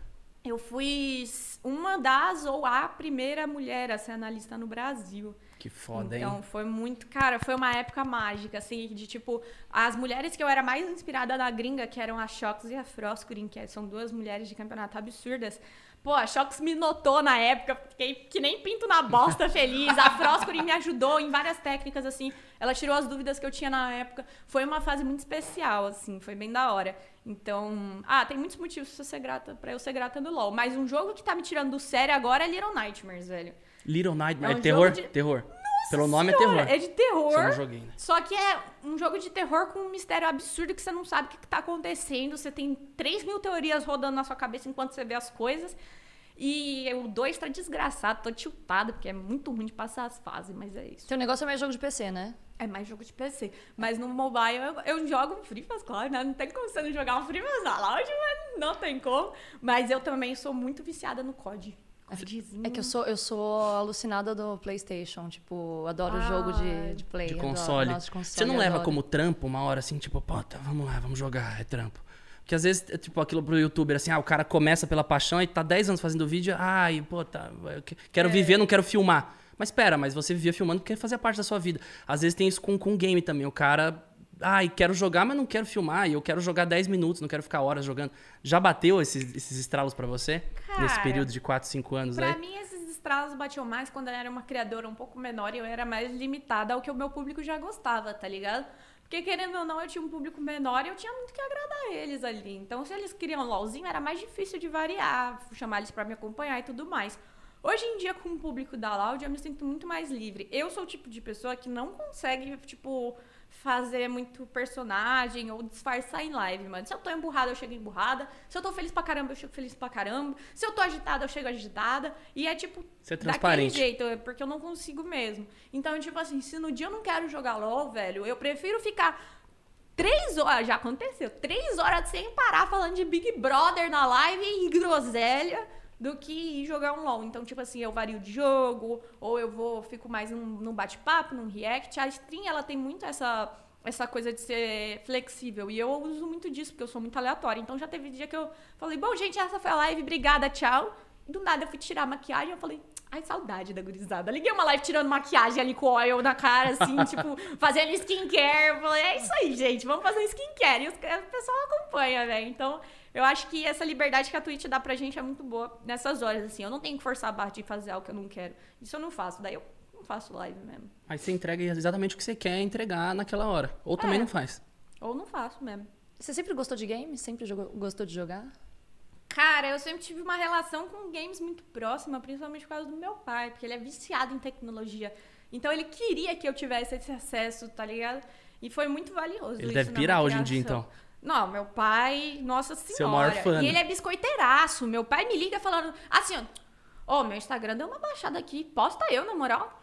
Eu fui uma das ou a primeira mulher a ser analista no Brasil. Que foda, então hein? foi muito, cara, foi uma época mágica, assim, de tipo, as mulheres que eu era mais inspirada na gringa, que eram a Shox e a Froskurin, que são duas mulheres de campeonato absurdas. Pô, a Shox me notou na época, fiquei que nem pinto na bosta feliz. A Froskurin me ajudou em várias técnicas, assim. Ela tirou as dúvidas que eu tinha na época. Foi uma fase muito especial, assim, foi bem da hora. Então, ah, tem muitos motivos pra, eu ser grata, pra eu ser grata no LoL. Mas um jogo que tá me tirando do sério agora é Little Nightmares, velho. Little Nightmare. É um terror? de- Terror. Pelo nome é Senhora, terror. É de terror. Joguei, né? Só que é um jogo de terror com um mistério absurdo que você não sabe o que que tá acontecendo. Você tem 3 mil teorias rodando na sua cabeça enquanto você vê as coisas. E o 2 tá desgraçado, tô tiltada, porque é muito ruim de passar as fases, mas é isso. Seu negócio é mais jogo de PC, né? É mais jogo de PC. Mas no mobile eu, eu jogo um Free Fast, claro, né? Não tem como você não jogar um Free Fast na mas não tem como. Mas eu também sou muito viciada no COD. É que eu sou, eu sou alucinada do PlayStation. Tipo, adoro Ah, jogo de, de play. De adoro- console. nossa, de console. Você não leva adoro. como trampo uma hora assim, tipo, pô, tá, vamos lá, vamos jogar, é trampo. Porque às vezes, é tipo, aquilo pro youtuber, assim, ah, o cara começa pela paixão e tá 10 anos fazendo vídeo, ai, pô, tá, quero viver, não quero filmar. Mas espera, mas você vivia filmando porque fazia parte da sua vida. Às vezes tem isso com, com game também, o cara, ai, quero jogar, mas não quero filmar, e eu quero jogar 10 minutos, não quero ficar horas jogando. Já bateu esses, esses estralos pra você? Nesse Cara, período de 4, 5 anos Pra aí? mim, esses estralos batiam mais quando eu era uma criadora um pouco menor e eu era mais limitada ao que o meu público já gostava, tá ligado? Porque querendo ou não, eu tinha um público menor e eu tinha muito que agradar eles ali. Então, se eles queriam LOLzinho, era mais difícil de variar, chamar eles pra me acompanhar e tudo mais. Hoje em dia, com o público da Loud, eu me sinto muito mais livre. Eu sou o tipo de pessoa que não consegue, tipo, fazer muito personagem ou disfarçar em live, mano. Se eu tô emburrada, eu chego emburrada. Se eu tô feliz pra caramba, eu chego feliz pra caramba. Se eu tô agitada, eu chego agitada. E é tipo, Ser daquele jeito, é porque eu não consigo mesmo. Então, tipo assim, se no dia eu não quero jogar LOL, velho, eu prefiro ficar três horas, já aconteceu, três horas sem parar falando de Big Brother na live e groselha do que ir jogar um LOL. Então, tipo assim, eu vario de jogo, ou eu vou, fico mais num, num bate-papo, num react. A stream, ela tem muito essa, essa coisa de ser flexível. E eu uso muito disso, porque eu sou muito aleatória. Então, já teve dia que eu falei, bom, gente, essa foi a live, obrigada, tchau. Do nada eu fui tirar a maquiagem, eu falei, ai, saudade da gurizada. Liguei uma live tirando maquiagem ali com oil na cara, assim, tipo, fazendo skincare. Eu falei, é isso aí, gente, vamos fazer skincare. E o pessoal acompanha, velho. Então, eu acho que essa liberdade que a Twitch dá pra gente é muito boa nessas horas, assim. Eu não tenho que forçar a barra de fazer algo que eu não quero. Isso eu não faço, daí eu não faço live mesmo. Aí você entrega exatamente o que você quer entregar naquela hora. Ou também É. não faz. Ou não faço mesmo. Você sempre gostou de games? Sempre jogou- gostou de jogar? Cara, eu sempre tive uma relação com games muito próxima, principalmente por causa do meu pai, porque ele é viciado em tecnologia. Então ele queria que eu tivesse esse acesso, tá ligado? E foi muito valioso. Ele isso deve na pirar hoje em dia, então. Não, meu pai, nossa senhora. Seu maior fã, E né? ele é biscoiteiraço. Meu pai me liga falando assim, ó. Ô, meu Instagram deu uma baixada aqui. Posta eu, na moral.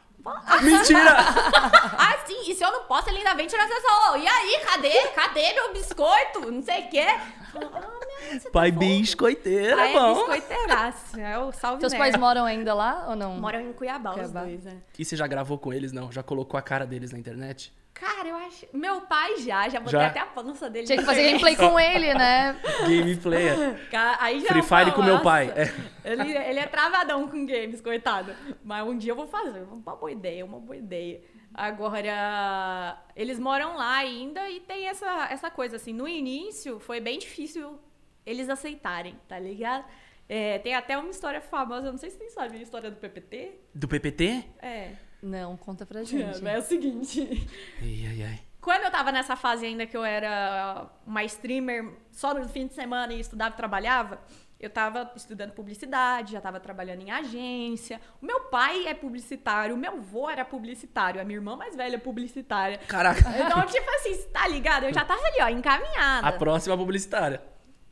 Mentira! Ah, sim, e se eu não posso, ele ainda vem tirar essa. Ô, e aí, cadê? Cadê meu biscoito? Não sei o quê. Ah, tá Pai fofo. biscoiteiro, Pai é bom. é biscoiteiraço. É o salve Teus nerd. pais moram ainda lá ou não? moram em Cuiabá, Cuiabá. os dois, né? E você já gravou com eles, não? Já colocou a cara deles na internet? Cara, eu acho. Meu pai já, já botei Já? até a pança dele. Tinha que fazer gameplay com ele, né? Gameplay. Aí já Free Fire com meu pai. É. Ele, ele é travadão com games, coitado. Mas um dia eu vou fazer. Uma boa ideia, uma boa ideia. Agora, eles moram lá ainda e tem essa, essa coisa assim. No início foi bem difícil eles aceitarem, tá ligado? É, tem até uma história famosa, não sei se vocês sabem a história do PPT. Do PPT? É. Não, conta pra gente. É, é o seguinte. Ai, ai, ai. Quando eu tava nessa fase ainda que eu era uma streamer só no fim de semana e estudava e trabalhava, eu tava estudando publicidade, já tava trabalhando em agência. O meu pai é publicitário, o meu avô era publicitário, a minha irmã mais velha é publicitária. Caraca. Então, tipo assim, tá ligado? Eu já tava ali, ó, encaminhada. A próxima publicitária.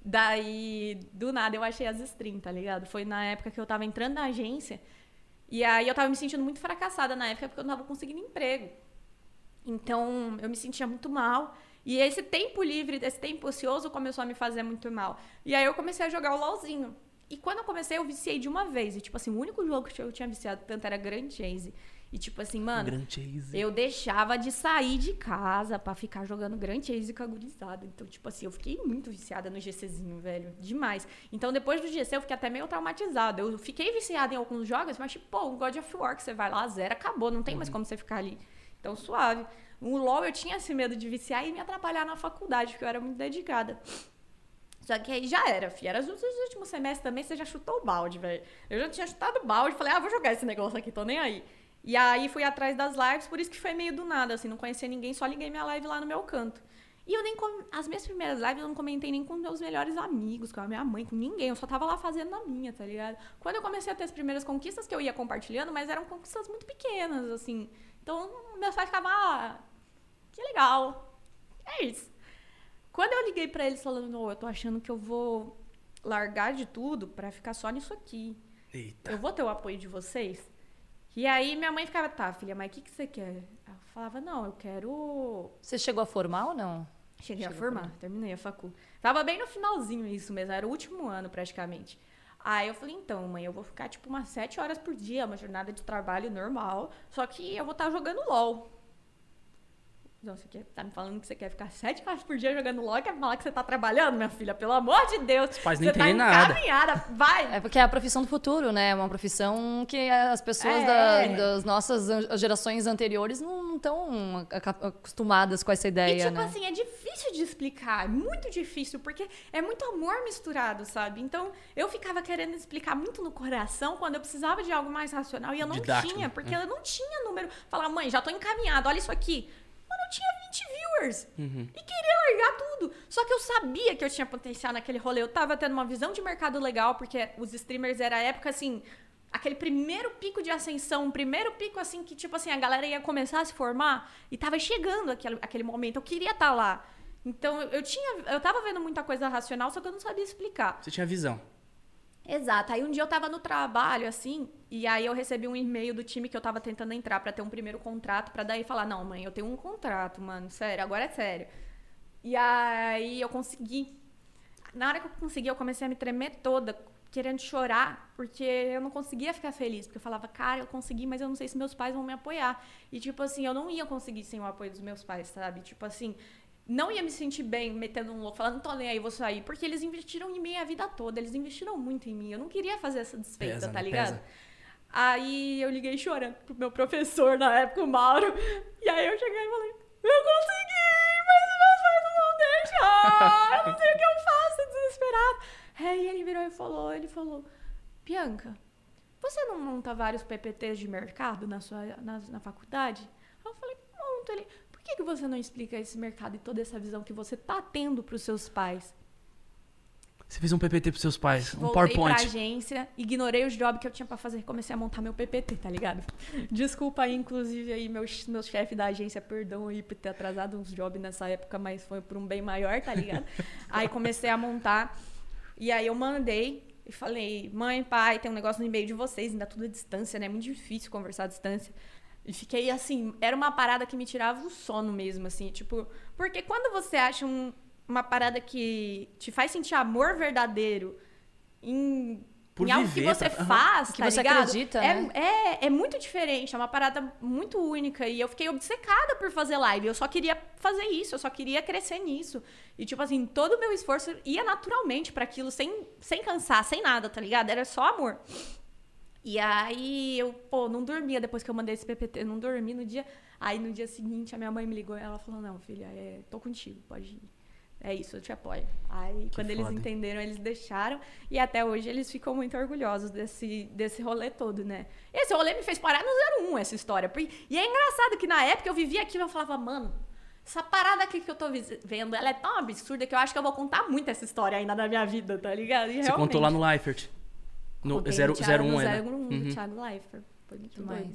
Daí, do nada, eu achei as stream, tá ligado? Foi na época que eu tava entrando na agência. E aí eu tava me sentindo muito fracassada na época porque eu não tava conseguindo emprego. Então, eu me sentia muito mal. E esse tempo livre, esse tempo ocioso começou a me fazer muito mal. E aí eu comecei a jogar o LOLzinho. E quando eu comecei, eu viciei de uma vez. E, tipo assim, o único jogo que eu tinha viciado tanto era Grand Chase. E, tipo assim, mano, Grand Chase. eu deixava de sair de casa pra ficar jogando Grand Chase com a gurizada. Então, tipo assim, eu fiquei muito viciada no GCzinho, velho. Demais. Então, depois do GC, eu fiquei até meio traumatizada. Eu fiquei viciada em alguns jogos, mas, tipo, pô, um God of War que você vai lá, zero, acabou. Não tem mais como você ficar ali. Então, suave. O LoL, eu tinha esse medo de viciar e me atrapalhar na faculdade, porque eu era muito dedicada. Só que aí já era, fi. Era nos últimos semestres também, você já chutou o balde, velho. Eu já tinha chutado o balde, falei, ah, vou jogar esse negócio aqui, tô nem aí. E aí fui atrás das lives, por isso que foi meio do nada, assim, não conhecia ninguém, só liguei minha live lá no meu canto. E eu nem. com- As minhas primeiras lives eu não comentei nem com meus melhores amigos, com a minha mãe, com ninguém. Eu só tava lá fazendo na minha, tá ligado? Quando eu comecei a ter as primeiras conquistas que eu ia compartilhando, mas eram conquistas muito pequenas, assim. Então, meus pais ficavam, ah, que legal. É isso. Quando eu liguei pra eles falando, não, eu tô achando que eu vou largar de tudo pra ficar só nisso aqui. Eita. Eu vou ter o apoio de vocês? E aí minha mãe ficava, tá, filha, mas o que, que você quer? Eu falava, não, eu quero. Você chegou a formar ou não? Cheguei a Chegou a formar, terminei a facu. Tava bem no finalzinho isso mesmo, era o último ano praticamente. Aí eu falei, então, mãe, eu vou ficar tipo umas sete horas por dia, uma jornada de trabalho normal, só que eu vou estar jogando LOL. Então, você quer, tá me falando que você quer ficar sete horas por dia jogando LOL e quer falar que você tá trabalhando, minha filha? Pelo amor de Deus. Os pais nem você tá nada. encaminhada, vai! É porque é a profissão do futuro, né? É uma profissão que as pessoas É. da- das nossas gerações anteriores não estão acostumadas com essa ideia, E, tipo né? assim, é difícil de explicar, é muito difícil, porque é muito amor misturado, sabe? Então, eu ficava querendo explicar muito no coração quando eu precisava de algo mais racional e eu não Didático, tinha, porque é. eu não tinha número. Falar, mãe, já tô encaminhado, olha isso aqui. Mano, eu tinha 20 viewers Uhum. e queria largar tudo. Só que eu sabia que eu tinha potencial naquele rolê. Eu tava tendo uma visão de mercado legal, porque os streamers era a época assim. Aquele primeiro pico de ascensão, um primeiro pico assim que, tipo assim, a galera ia começar a se formar e tava chegando aquele, aquele momento. Eu queria estar lá. Então eu, eu tinha. Eu tava vendo muita coisa racional, só que eu não sabia explicar. Você tinha visão. Exato. Aí um dia eu tava no trabalho, assim, e aí eu recebi um e-mail do time que eu tava tentando entrar pra ter um primeiro contrato, pra daí falar, não, mãe, eu tenho um contrato, mano, sério, agora é sério. E aí eu consegui. Na hora que eu consegui, eu comecei a me tremer toda, querendo chorar, porque eu não conseguia ficar feliz, porque eu falava, cara, eu consegui, mas eu não sei se meus pais vão me apoiar. E tipo assim, eu não ia conseguir sem o apoio dos meus pais, sabe? Tipo assim, não ia me sentir bem metendo um louco, falando, não tô nem aí, vou sair. Porque eles investiram em mim a vida toda, eles investiram muito em mim. Eu não queria fazer essa desfeita, Pesa, tá né? ligado? Pesa. Aí eu liguei chorando pro meu professor na época, o Mauro. E aí eu cheguei e falei, eu consegui, mas meus pais não vão deixar. Eu não sei o que eu faço, desesperado. Aí ele virou e falou, ele falou, Bianca, você não monta vários PPTs de mercado na sua na, na faculdade? Eu falei, monto. Ele, que, que você não explica esse mercado e toda essa visão que você tá tendo pros seus pais? Você fez um PPT pros seus pais, um Voltei pra PowerPoint. agência, ignorei os jobs que eu tinha pra fazer, comecei a montar meu PPT, tá ligado? Desculpa aí, inclusive, aí, meus, meus chefes da agência, perdão aí por ter atrasado uns jobs nessa época, mas foi por um bem maior, tá ligado? aí comecei a montar, e aí eu mandei e falei, mãe, pai, tem um negócio no e-mail de vocês, ainda tudo à distância, né? É muito difícil conversar à distância. E fiquei assim, era uma parada que me tirava o sono mesmo, assim, tipo, porque quando você acha um- uma parada que te faz sentir amor verdadeiro em, Por em algo que você aham. faz, Que tá você ligado? acredita, é, né? é, é muito diferente, é uma parada muito única. E eu fiquei obcecada por fazer live. Eu só queria fazer isso, eu só queria crescer nisso. E, tipo assim, todo o meu esforço ia naturalmente pra aquilo, sem, sem cansar, sem nada, tá ligado? Era só amor. E aí eu, pô, não dormia depois que eu mandei esse PPT, não dormi no dia. Aí no dia seguinte a minha mãe me ligou e ela falou: Não, filha, é, tô contigo, pode ir. É isso, eu te apoio. Aí quando eles foda, hein? entenderam, eles deixaram. E até hoje eles ficam muito orgulhosos desse, desse rolê todo, né? Esse rolê me fez parar no 01, essa história. E é engraçado que na época eu vivia aquilo e eu falava, mano, essa parada aqui que eu tô vendo, ela é tão absurda que eu acho que eu vou contar muito essa história ainda na minha vida, tá ligado? E Você contou lá no Leifert. No Contei 0, Thiago- 01, no é, né? 01 Uhum. do Thiago Leifert. Foi muito. Demais.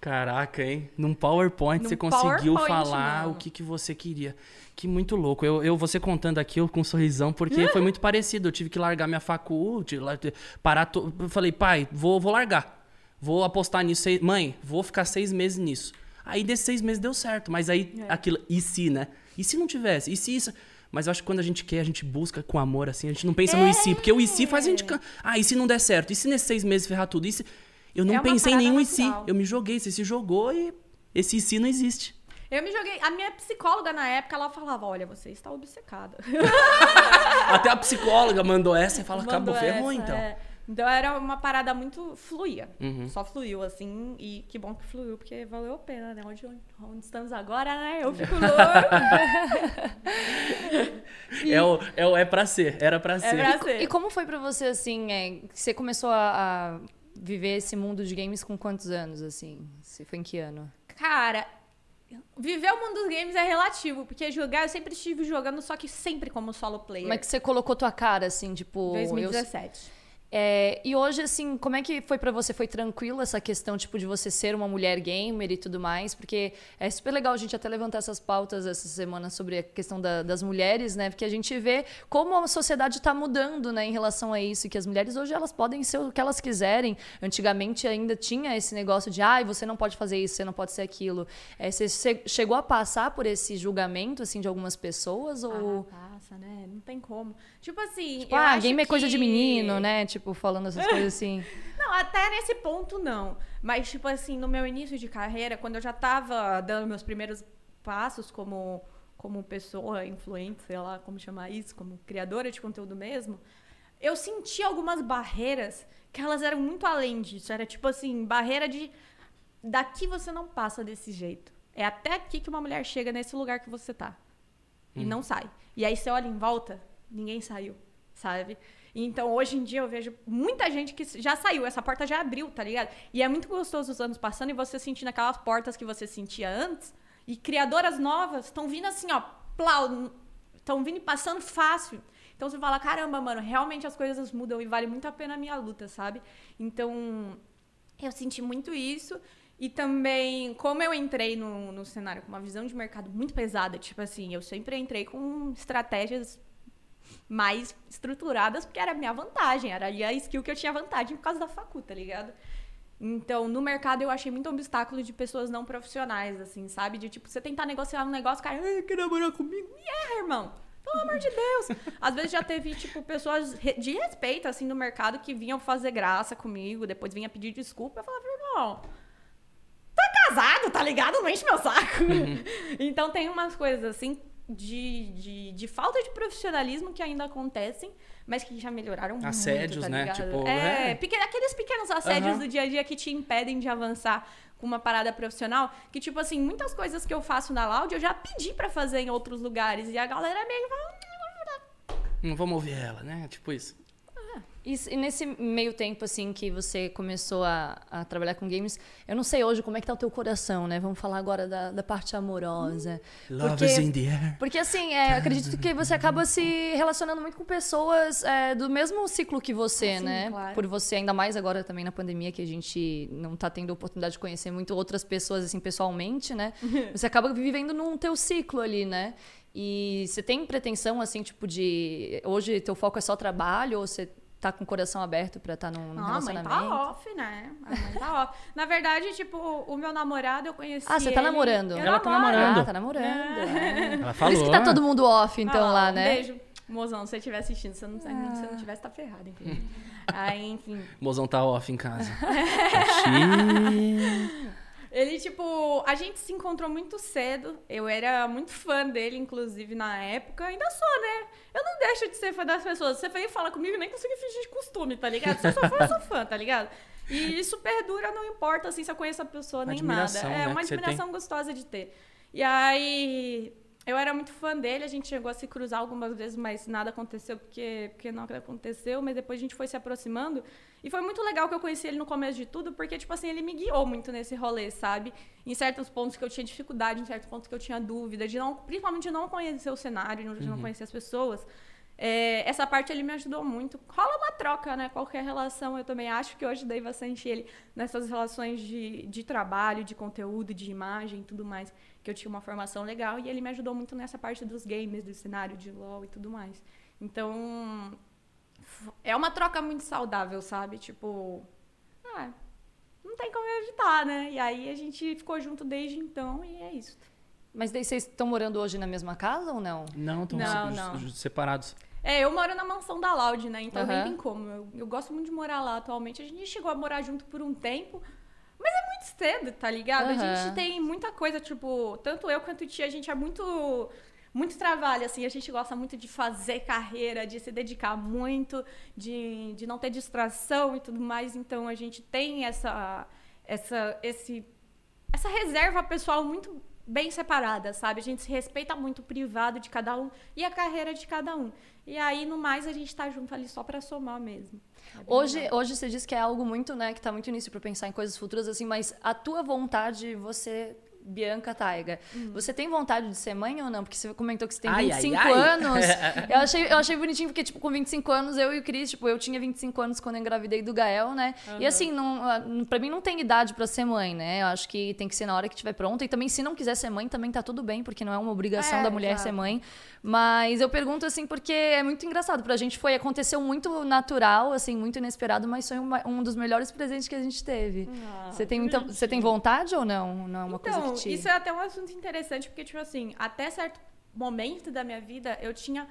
Caraca, hein? Num PowerPoint Num você conseguiu PowerPoint, falar mano. o que, que você queria. Que muito louco. Eu, eu você contando aqui eu com um sorrisão, porque foi muito parecido. Eu tive que largar minha faculdade, parar. To... Eu falei, pai, vou, vou largar. Vou apostar nisso. Mãe, vou ficar seis meses nisso. Aí desses seis meses deu certo. Mas aí É. aquilo. E se, né? E se não tivesse? E se isso. Mas eu acho que quando a gente quer, a gente busca com amor, assim, a gente não pensa no e se. Porque o e se faz a gente. Ah, e se não der certo? E se nesses seis meses ferrar tudo? E se... Eu não É pensei em nenhum e se. Eu me joguei, você se jogou e esse e se não existe. Eu me joguei. A minha psicóloga na época, ela falava: Olha, você está obcecada. Até a psicóloga mandou essa e fala, acabou, ferrou então. é. Então era uma parada muito fluía. Uhum. Só fluiu, assim. E que bom que fluiu, porque valeu a pena, né? Onde, onde estamos agora, né? Eu fico louco. É, o, é, o- é pra ser, era pra é ser. pra ser. E como foi pra você, assim, é, você começou a, a viver esse mundo de games com quantos anos, assim? Você foi em que ano? Cara, viver o mundo dos games é relativo, porque jogar eu sempre estive jogando, só que sempre como solo player. Como é que você colocou tua cara, assim, tipo... eu- 2017. É, e hoje, assim, como é que foi pra você? Foi tranquilo essa questão, tipo, de você ser uma mulher gamer e tudo mais? Porque é super legal a gente até levantar essas pautas essa semana sobre a questão da- das mulheres, né? Porque a gente vê como a sociedade tá mudando, né, em relação a isso. Que as mulheres hoje, elas podem ser o que elas quiserem. Antigamente ainda tinha esse negócio de, ai, você não pode fazer isso, você não pode ser aquilo. É, você che- chegou a passar por esse julgamento, assim, de algumas pessoas? Ou... Ah, né? Não tem como. Tipo assim. Tipo, ah, game é coisa de que- menino, né? Tipo, falando essas coisas assim. Não, até nesse ponto não. Mas, tipo assim, no meu início de carreira, quando eu já tava dando meus primeiros passos como, como pessoa influente, sei lá como chamar isso, como criadora de conteúdo mesmo, eu senti algumas barreiras que elas eram muito além disso. Era tipo assim, barreira de daqui você não passa desse jeito. É até aqui que uma mulher chega nesse lugar que você tá. E não sai. E aí você olha em volta, ninguém saiu, sabe? Então, hoje em dia, eu vejo muita gente que já saiu, essa porta já abriu, tá ligado? E é muito gostoso os anos passando e você sentindo aquelas portas que você sentia antes. E criadoras novas estão vindo assim, ó, plau, estão vindo e passando fácil. Então você fala, caramba, mano, realmente as coisas mudam e vale muito a pena a minha luta, sabe? Então, eu senti muito isso. E também, como eu entrei no, no cenário com uma visão de mercado muito pesada, tipo assim, eu sempre entrei com estratégias mais estruturadas, porque era a minha vantagem, era ali a skill que eu tinha vantagem por causa da facu, tá ligado? Então, no mercado eu achei muito obstáculo de pessoas não profissionais, assim, sabe? De tipo, você tentar negociar um negócio, cara, "Ai, quer namorar comigo? Me erra, irmão. Pelo amor de Deus. Às vezes já teve, tipo, pessoas de respeito, assim, no mercado que vinham fazer graça comigo, depois vinha pedir desculpa. Eu falava, irmão, casado, tá ligado? Não enche meu saco. então tem umas coisas, assim, de, de, de falta de profissionalismo que ainda acontecem, mas que já melhoraram Assédios, muito, tá né? Tipo, é, é. aqueles pequenos assédios Aham. do dia a dia que te impedem de avançar com uma parada profissional, que tipo assim, muitas coisas que eu faço na Loud eu já pedi pra fazer em outros lugares e a galera meio fala, Não vamos ouvir ela, né? Tipo isso. E, e nesse meio tempo, assim, que você começou a, a trabalhar com games, eu não sei hoje como é que tá o teu coração, né? Vamos falar agora da, da parte amorosa. Love Porque- is in the air. Porque, assim, é, acredito que você acaba se relacionando muito com pessoas é, do mesmo ciclo que você, Sim, né? claro. Por você, ainda mais agora também na pandemia, que a gente não tá tendo oportunidade de conhecer muito outras pessoas, assim, pessoalmente, né? Você acaba vivendo num teu ciclo ali, né? E você tem pretensão, assim, tipo, de... Hoje teu foco é só trabalho ou você tá com o coração aberto pra estar num, num Ah, a mãe relacionamento? tá off, né? A mãe tá off. Na verdade, tipo, o meu namorado eu conheci. Ah, você tá ele- namorando? Eu Ela tá namoro. namorando. Ah, tá namorando. é. Ela Por falou. isso que tá todo mundo off, então, Ah, lá, um né? Beijo. Mozão, se você estiver assistindo, se não, se eu não tivesse, tá ferrado, entendeu? Aí, enfim. Mozão tá off em casa. Ele, tipo, a gente se encontrou muito cedo. Eu era muito fã dele, inclusive, na época. Ainda sou, né? Eu não deixo de ser fã das pessoas. Você vem e fala comigo, nem consigo fingir de costume, tá ligado? Se eu sou fã, eu sou fã, tá ligado? E isso perdura, não importa, assim, se eu conheço a pessoa, nem nada. É né, uma admiração gostosa de ter. E aí, eu era muito fã dele, a gente chegou a se cruzar algumas vezes, mas nada aconteceu porque, porque não aconteceu, mas depois a gente foi se aproximando. E foi muito legal que eu conheci ele no começo de tudo, porque, tipo assim, ele me guiou muito nesse rolê, sabe? Em certos pontos que eu tinha dificuldade, em certos pontos que eu tinha dúvida, de não, principalmente de não conhecer o cenário, de não conhecer as pessoas. É, essa parte ele me ajudou muito. Rola uma troca, né? Qualquer relação, eu também acho que eu ajudei bastante ele nessas relações de, de trabalho, de conteúdo, de imagem e tudo mais. Que eu tinha uma formação legal e ele me ajudou muito nessa parte dos games, do cenário de LoL e tudo mais. Então, é uma troca muito saudável, sabe? Tipo, ah, não tem como evitar, né? E aí a gente ficou junto desde então e é isso. Mas daí vocês estão morando hoje na mesma casa ou não? Não, estão Não, não. separados. É, eu moro na mansão da Loud, né? Então nem Aham. tem como. Eu, eu gosto muito de morar lá atualmente. A gente chegou a morar junto por um tempo, cedo, tá ligado? A Aham. gente tem muita coisa, tipo, tanto eu quanto o tia, a gente é muito. Muito trabalho, assim, a gente gosta muito de fazer carreira, de se dedicar muito, de, de não ter distração e tudo mais. Então a gente tem essa, essa, esse, essa reserva pessoal muito bem separada, sabe? A gente se respeita muito o privado de cada um e a carreira de cada um. E aí, no mais, a gente tá junto ali só pra somar mesmo. É Hoje, legal. hoje você diz que é algo muito, né, que tá muito início para pensar em coisas futuras assim, mas a tua vontade, você Bianca Taiga, Hum. você tem vontade de ser mãe ou não? Porque você comentou que você tem Ai, ai, 25 ai. anos. Eu achei, eu achei bonitinho porque tipo com 25 anos eu e o Cris, tipo, eu tinha 25 anos quando eu engravidei do Gael, né? E assim, não, ah, para mim não tem idade para ser mãe, né? Eu acho que tem que ser na hora que estiver pronta e também se não quiser ser mãe também tá tudo bem, porque não é uma obrigação É, da mulher exato. ser mãe. Mas eu pergunto assim porque é muito engraçado pra gente foi aconteceu muito natural, assim, muito inesperado, mas foi uma- um dos melhores presentes que a gente teve. Ah, você tem muita, você tem vontade ou não? Não é uma então, coisa que te isso é até um assunto interessante, porque, tipo assim, até certo momento da minha vida, eu tinha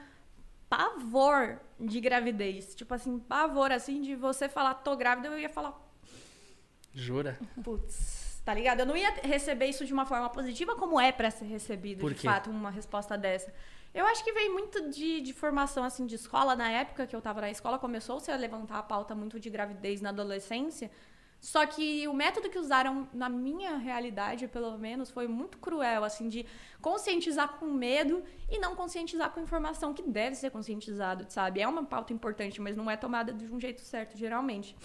pavor de gravidez. Tipo assim, pavor, assim, de você falar, tô grávida, eu ia falar, Jura? putz, tá ligado? Eu não ia receber isso de uma forma positiva, como é pra ser recebido, Por de quê? fato, uma resposta dessa. Eu acho que veio muito de, de formação, assim, de escola. Na época que eu tava na escola, começou-se a levantar a pauta muito de gravidez na adolescência. Só que o método que usaram, na minha realidade, pelo menos, foi muito cruel, assim, de conscientizar com medo e não conscientizar com informação que deve ser conscientizado, sabe? É uma pauta importante, mas não é tomada de um jeito certo, geralmente.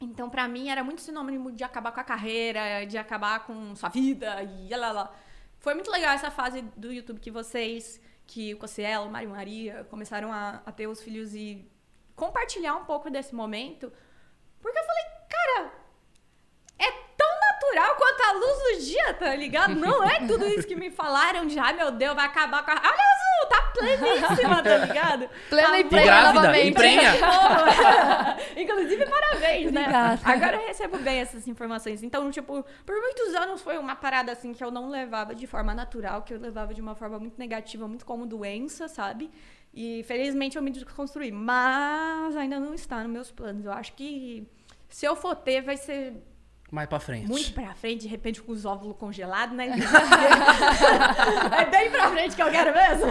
Então, pra mim, era muito sinônimo de acabar com a carreira, de acabar com sua vida e lá, lá. Foi muito legal essa fase do YouTube que vocês, que o Cossielo, Mário Maria, começaram a, a ter os filhos e compartilhar um pouco desse momento. Porque eu falei, cara, é tão natural quanto a luz do dia, tá ligado? Não é tudo isso que me falaram de, ai meu Deus, vai acabar com a. Olha pleníssima, tá ligado? Plena e prenha grávida, novamente. Inclusive, parabéns, né? Obrigada. Agora eu recebo bem essas informações. Então, tipo, por muitos anos foi uma parada assim que eu não levava de forma natural, que eu levava de uma forma muito negativa, muito como doença, sabe? E felizmente eu me desconstruí. Mas ainda não está nos meus planos. Eu acho que se eu for ter, vai ser Mais pra frente. muito pra frente, de repente com os óvulos congelados, né? é bem pra frente que eu quero mesmo.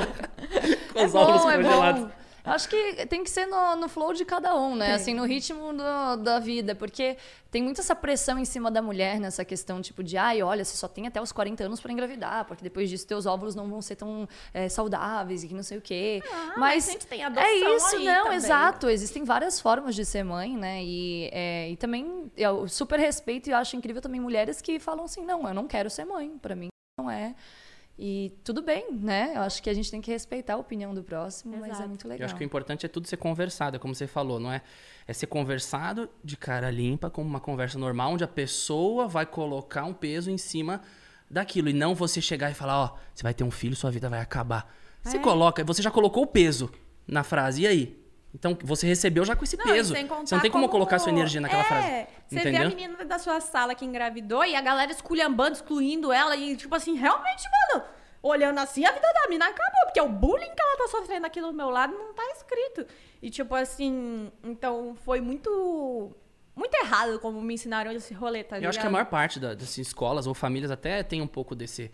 Com os é óculos bom, é congelados. bom. Acho que tem que ser no, no flow de cada um, né? Tem. Assim, no ritmo do- da vida. Porque tem muita essa pressão em cima da mulher nessa questão, tipo, de ai, olha, você só tem até os 40 anos pra engravidar, porque depois disso teus óvulos não vão ser tão é, saudáveis e que não sei o quê. Ah, mas mas a gente tem adoção é isso, não, também. exato. Existem várias formas de ser mãe, né? E, é, e também eu super respeito e acho incrível também mulheres que falam assim, não, eu não quero ser mãe. Pra mim não é. E tudo bem, né? Eu acho que a gente tem que respeitar a opinião do próximo, mas é Exato. muito Eu legal. acho que o importante é tudo ser conversado, é como você falou, não é? É ser conversado de cara limpa, como uma conversa normal, onde a pessoa vai colocar um peso em cima daquilo. E não você chegar e falar, ó, você vai ter um filho, sua vida vai acabar. Você É. coloca, você já colocou o peso na frase, e aí? Então, você recebeu já com esse Não, peso. Você não tem como, colocar sua energia naquela é, frase. Você vê a Entendeu? menina da sua sala que engravidou e a galera esculhambando, excluindo ela e, tipo assim, realmente, mano, olhando assim, a vida da mina acabou, porque o bullying que ela tá sofrendo aqui do meu lado não tá escrito. E, tipo assim, então foi muito. Muito errado como me ensinaram esse rolê, tá Eu ligado? acho que a maior parte da- das escolas ou famílias até tem um pouco desse,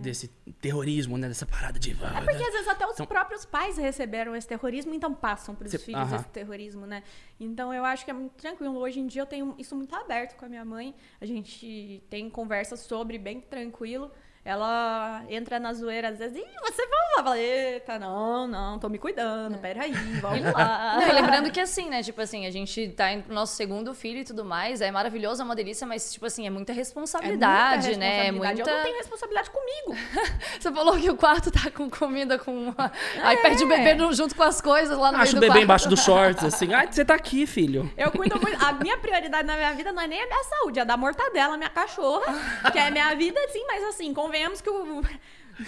desse terrorismo, né? Dessa parada de... É porque às vezes até os Então- próprios pais receberam esse terrorismo, então passam para os Cê- filhos aham. esse terrorismo, né? Então eu acho que é muito tranquilo. Hoje em dia eu tenho isso muito aberto com a minha mãe. A gente tem conversas sobre bem tranquilo. Ela entra na zoeira às vezes, e você vai lá, fala, eita, não, não, tô me cuidando, peraí, vamos lá. Não, e lembrando que assim, né? Tipo assim, a gente tá indo pro nosso segundo filho e tudo mais. É maravilhoso, é uma delícia, mas, tipo assim, é muita responsabilidade, É muita né? É muita. Eu não tenho responsabilidade comigo. Você falou que o quarto tá com comida, com. Aí perde o bebê no- junto com as coisas lá no Acho o meio do bebê quarto. embaixo dos shorts, assim. Ai, você tá aqui, filho. Eu cuido muito. A minha prioridade na minha vida não é nem a minha saúde, é a da mortadela, minha cachorra, que é a minha vida, sim, mas assim, convenhamos que o.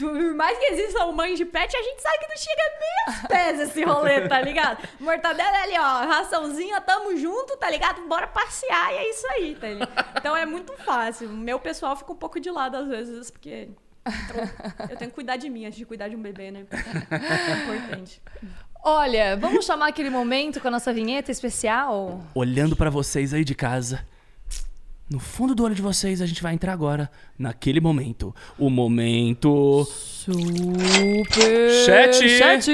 Por mais que existam mães de pet, a gente sabe que não chega nem aos pés esse rolê, tá ligado? Mortadela é ali, ó, raçãozinha, tamo junto, tá ligado? Bora passear e é isso aí, tá ligado? Então é muito fácil. Meu pessoal fica um pouco de lado às vezes, porque eu, eu tenho que cuidar de mim antes de cuidar de um bebê, né? É importante. Olha, vamos chamar aquele momento com a nossa vinheta especial? Olhando pra vocês aí de casa. No fundo do olho de vocês, a gente vai entrar agora naquele momento. O momento. Super Chat. Chat.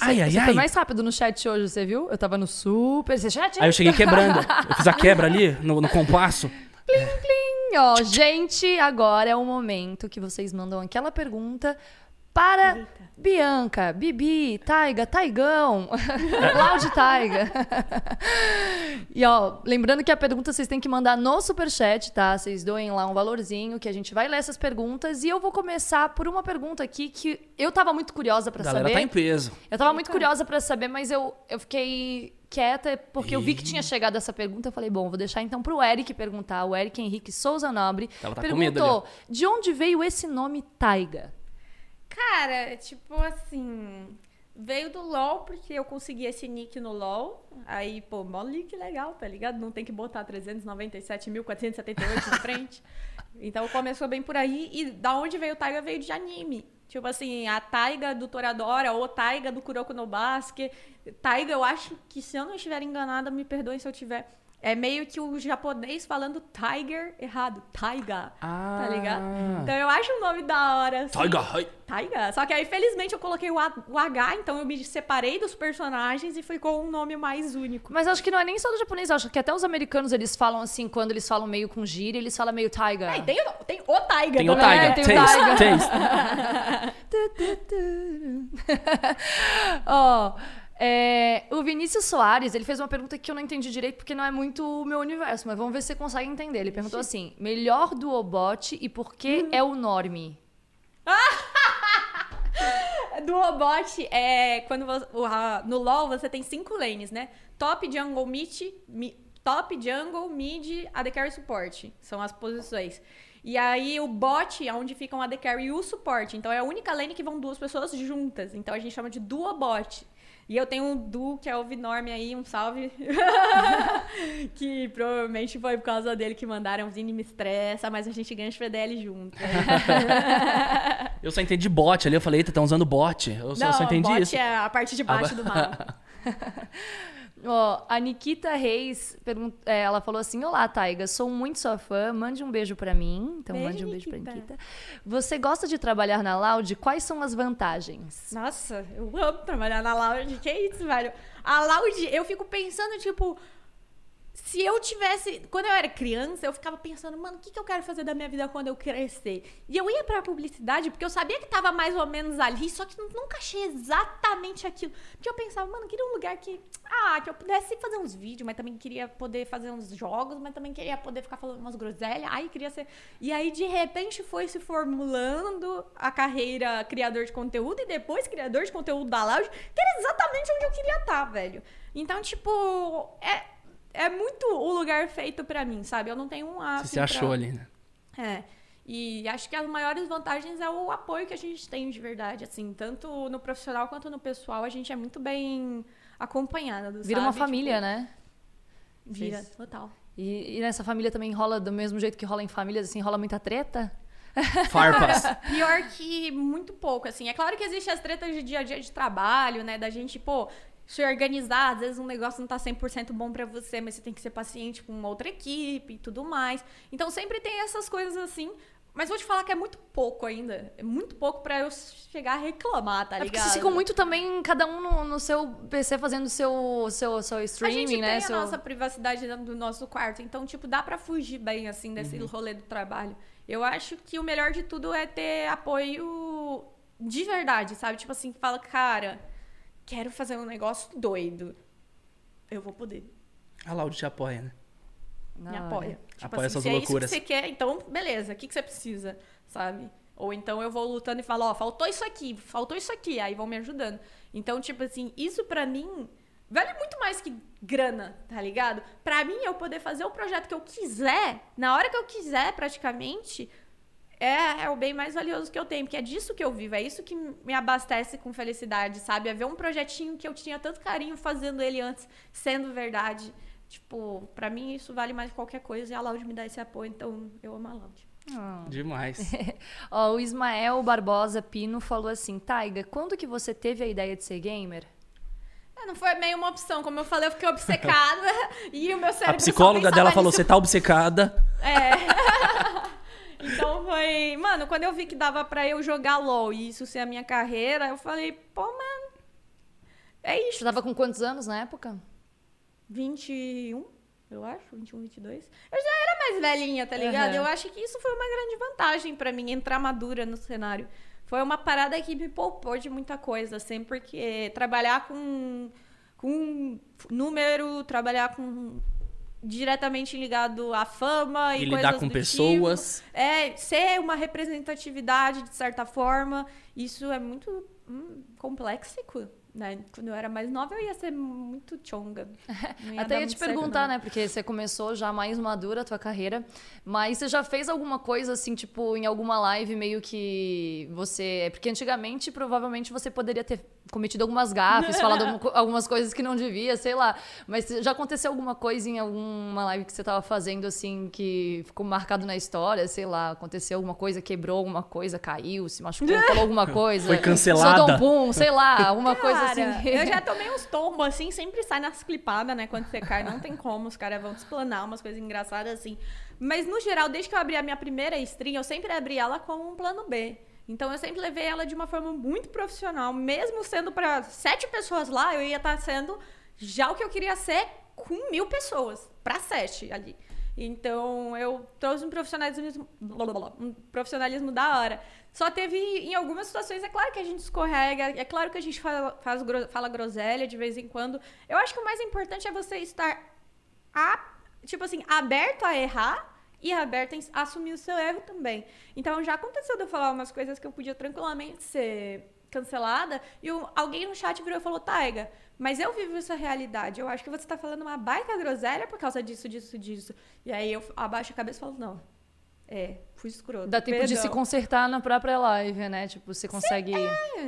Ai, ai, Você ai. foi mais rápido no chat hoje, você viu? Eu tava no super chat. Aí eu cheguei quebrando. Eu fiz a quebra ali no, no compasso. Plim, ó, gente, agora é o momento que vocês mandam aquela pergunta para Eita. Bianca, Bibi, Taiga, Taigão, Laud Taiga. e ó, lembrando que a pergunta vocês têm que mandar no superchat, tá? Vocês doem lá um valorzinho que a gente vai ler essas perguntas e eu vou começar por uma pergunta aqui que eu tava muito curiosa A para galera saber. tá em peso. Eu tava muito curiosa pra saber, mas eu, eu fiquei quieta porque eu vi que tinha chegado essa pergunta. Eu falei, bom, vou deixar então pro Eric perguntar. O Eric Henrique Souza Nobre Ela tá perguntou: de onde veio esse nome Taiga? Cara, tipo assim. Veio do LOL, porque eu consegui esse nick no LOL. Aí, pô, mó nick legal, tá ligado? Não tem que botar 397.478 na frente. Então começou bem por aí. E da onde veio o Taiga veio de anime. Tipo assim, a Taiga do Toradora ou Taiga do Kuroko no Basque. Taiga, eu acho que se eu não estiver enganada, me perdoem se eu tiver. É meio que o japonês falando tiger errado. Taiga. Ah. Tá ligado? Então eu acho o nome da hora. Assim. Taiga, ai. Taiga. Só que aí, felizmente, eu coloquei o, A- o H, então eu me separei dos personagens e ficou um nome mais único. Mas acho que não é nem só do japonês, acho que até os americanos eles falam assim, quando eles falam meio com gíria, eles falam meio taiga. É, tem, o- tem o Taiga Tem o. Taiga. É, tem o Taste, Taiga. taste. Ó, é, o Vinícius Soares, ele fez uma pergunta que eu não entendi direito porque não é muito o meu universo, mas vamos ver se você consegue entender. Ele perguntou assim: melhor duobot e por que é o Norme? Duobot é quando você- no LoL você tem cinco lanes, né? Top, jungle, mid, mi- top, jungle, mid, AD Carry e suporte. São as posições. E aí o bot é onde ficam a AD Carry e o suporte. Então é a única lane que vão duas pessoas juntas. Então a gente chama de duobot. E eu tenho um Du, que é o Vinorme aí, um salve. que provavelmente foi por causa dele que mandaram Vini me estressa, mas a gente ganha FDL junto. Eu só entendi bot ali. Eu falei, eita, estão usando bot. Eu só, Não, só entendi bot isso. é a parte de baixo do mapa. Ó, a Nikita Reis, pergun- é, ela falou assim: Olá, Taiga, sou muito sua fã, mande um beijo pra mim. Então, Beijo, mande um beijo pra Nikita. Nikita. Você gosta de trabalhar na Loud? Quais são as vantagens? Nossa, eu amo trabalhar na Loud. Que isso, velho? A Loud, eu fico pensando, tipo. Se eu tivesse. Quando eu era criança, eu ficava pensando, mano, o que, que eu quero fazer da minha vida quando eu crescer? E eu ia pra publicidade porque eu sabia que tava mais ou menos ali, só que nunca achei exatamente aquilo. Porque eu pensava, mano, queria um lugar que. Ah, que eu pudesse fazer uns vídeos, mas também queria poder fazer uns jogos, mas também queria poder ficar falando umas groselhas. Aí queria ser. E aí, de repente, foi se formulando a carreira criador de conteúdo e depois criador de conteúdo da Loud, que era exatamente onde eu queria estar, velho. Então, tipo, é, é muito o lugar feito pra mim, sabe? Eu não tenho um A. Você se achou pra- ali, né? É. E acho que as maiores vantagens é o apoio que a gente tem de verdade, assim, tanto no profissional quanto no pessoal, a gente é muito bem acompanhada. Vira uma sabe? família, Tipo, né? Vira, Vocês- total. E, e nessa família também rola do mesmo jeito que rola em famílias, assim, rola muita treta? Farpas. Pior que muito pouco, assim. É claro que existem as tretas de dia a dia de trabalho, né? Da gente, pô, se organizar. Às vezes um negócio não tá 100% bom pra você, mas você tem que ser paciente com outra equipe e tudo mais. Então sempre tem essas coisas assim. Mas vou te falar que é muito pouco ainda. É muito pouco pra eu chegar a reclamar, tá É porque ligado? vocês ficam muito também, cada um no, no seu PC fazendo seu, seu, seu a streaming, gente né? tem seu... a nossa privacidade dentro do nosso quarto. Então, tipo, dá pra fugir bem, assim, desse Uhum. rolê do trabalho. Eu acho que o melhor de tudo é ter apoio de verdade, sabe? Tipo assim, fala, cara, quero fazer um negócio doido. Eu vou poder. A Laude te apoia, né? Na Me hora. apoia. Tipo Apoia assim, suas se é loucuras. isso que você quer, então, beleza. O que, que você precisa, sabe? Ou então eu vou lutando e falo, ó, faltou isso aqui, faltou isso aqui. Aí vão me ajudando. Então, tipo assim, isso pra mim vale muito mais que grana, tá ligado? Pra mim, eu poder fazer o projeto que eu quiser, na hora que eu quiser, praticamente, é, é o bem mais valioso que eu tenho. Porque é disso que eu vivo, é isso que me abastece com felicidade, sabe? É ver um projetinho que eu tinha tanto carinho fazendo ele antes, sendo verdade. Tipo, pra mim isso vale mais que qualquer coisa e a Loud me dá esse apoio, então eu amo a Loud. Ah. Demais. Ó, o Ismael Barbosa Pino falou assim, Taiga, quando que você teve a ideia de ser gamer? É, não foi meio uma opção, como eu falei, eu fiquei obcecada e o meu cérebro A psicóloga dela falou: nisso. você tá obcecada. Então foi. Mano, quando eu vi que dava pra eu jogar LOL e isso ser a minha carreira, eu falei, pô, mano. É isso. Você tava com quantos anos na época? 21, eu acho, 21, 22. Eu já era mais velhinha, tá ligado? Aham. Eu acho que isso foi uma grande vantagem pra mim, entrar madura no cenário. Foi uma parada que me poupou de muita coisa, assim, porque trabalhar com, com número, trabalhar com diretamente ligado à fama e, E coisas lidar com do pessoas. Tipo, é, ser uma representatividade, de certa forma, isso é muito hum, complexo, né? Quando eu era mais nova, eu ia ser muito chonga. Não Até ia te perguntar, não. né? Porque você começou já mais madura a tua carreira, mas você já fez alguma coisa assim, tipo, em alguma live meio que você. Porque antigamente, provavelmente, você poderia ter cometido algumas gafes, falado algumas coisas que não devia, sei lá. Mas já aconteceu alguma coisa em alguma live que você tava fazendo, assim, que ficou marcado na história, sei lá, aconteceu alguma coisa, quebrou alguma coisa, caiu, se machucou, falou alguma coisa. Foi cancelada. Soltou um pum, sei lá, alguma coisa Cara, assim. eu já tomei uns tombos assim, sempre sai nas clipadas, né? Quando você cai, não tem como, os caras vão te explanar umas coisas engraçadas assim. Mas no geral, desde que eu abri a minha primeira stream, eu sempre abri ela com um plano B. Então eu sempre levei ela de uma forma muito profissional, mesmo sendo para sete pessoas lá, eu ia estar sendo já o que eu queria ser com mil pessoas, para sete ali. Então eu trouxe um profissionalismo, um profissionalismo da hora. Só teve em algumas situações, é claro que a gente escorrega, é claro que a gente fala, faz, fala groselha de vez em quando. Eu acho que o mais importante é você estar, a, tipo assim, aberto a errar e aberto a assumir o seu erro também. Então já aconteceu de eu falar umas coisas que eu podia tranquilamente ser cancelada e o- alguém no chat virou e falou, Taiga, mas eu vivo essa realidade. Eu acho que você tá falando uma baita groselha por causa disso, disso, disso. E aí eu abaixo a cabeça e falo, não. É, fui escroto. Dá tempo de se perdão." consertar na própria live, né? Tipo, você consegue.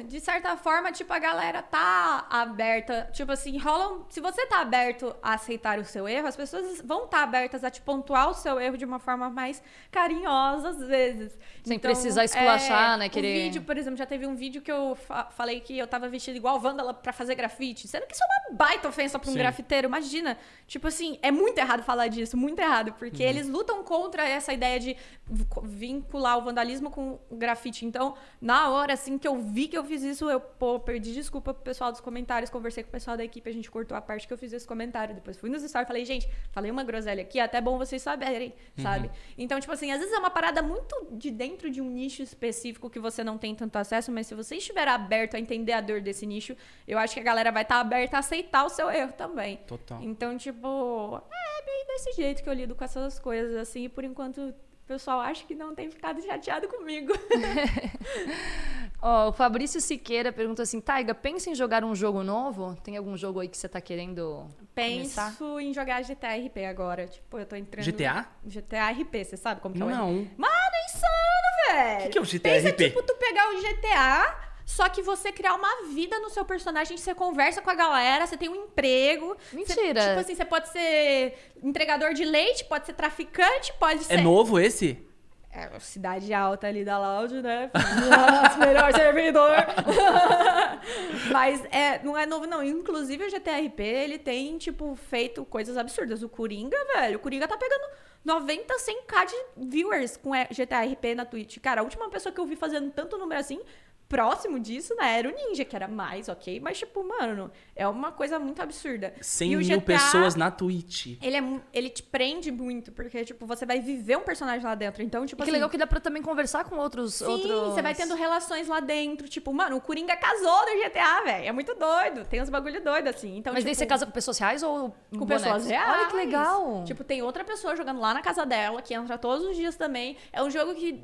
De certa forma, tipo, a galera tá aberta. Tipo assim, rolam. Se você tá aberto a aceitar o seu erro, as pessoas vão estar abertas a te pontuar o seu erro de uma forma mais carinhosa, às vezes. Sem precisar esculachar, né, O querer- vídeo, por exemplo, já teve um vídeo que eu fa- falei que eu tava vestida igual Wanda pra fazer grafite. Sendo que isso é uma baita ofensa pra um Sim. grafiteiro. Imagina. Tipo assim, é muito errado falar disso, muito errado. Porque eles lutam contra essa ideia de vincular o vandalismo com o grafite. Então, na hora, assim, que eu vi que eu fiz isso, eu, pô, perdi desculpa pro pessoal dos comentários, conversei com o pessoal da equipe, a gente cortou a parte que eu fiz esse comentário. Depois fui nos stories e falei, gente, falei uma groselha aqui, é até bom vocês saberem, sabe? Então, tipo assim, às vezes é uma parada muito de dentro de um nicho específico que você não tem tanto acesso, mas se você estiver aberto a entender a dor desse nicho, eu acho que a galera vai estar aberta a aceitar o seu erro também. Total. Então, tipo, é bem desse jeito que eu lido com essas coisas, assim, e por enquanto o pessoal acha que não tem ficado chateado comigo. Ó, o Fabrício Siqueira pergunta assim: Taiga, pensa em jogar um jogo novo? Tem algum jogo aí que você tá querendo Penso começar? em jogar GTA RP agora. Tipo, eu tô entrando. GTA? GTA RP, você sabe como que é o? Não. Mano, é insano, velho. O que, que é o GTA Pensa, RP? tipo, tu pegar o GTA, só que você criar uma vida no seu personagem, você conversa com a galera, você tem um emprego. Mentira. Você, tipo assim, você pode ser entregador de leite, pode ser traficante, pode ser. É novo esse? É, cidade alta ali da Loud, né? Nossa, melhor servidor. Mas é, não é novo, não. Inclusive, o GTRP, ele tem, tipo, feito coisas absurdas. O Coringa, velho, o Coringa tá pegando 90, 100k de viewers com é, GTRP na Twitch. Cara, a última pessoa que eu vi fazendo tanto número assim, próximo disso, né, era o Ninja, que era mais, ok? Mas, tipo, mano, é uma coisa muito absurda. 100 E o mil GTA pessoas na Twitch. Ele, é, ele te prende muito, porque, tipo, você vai viver um personagem lá dentro. Então, tipo que assim... legal que dá pra também conversar com outros. Sim, outros... você vai tendo relações lá dentro. Tipo, mano, o Coringa casou no GTA, velho. É muito doido. Tem uns bagulho doido, assim. Então, Mas tipo, daí você casa com pessoas reais ou com bonecos? pessoas reais. Olha que legal. Tipo, tem outra pessoa jogando lá na casa dela, que entra todos os dias também. É um jogo que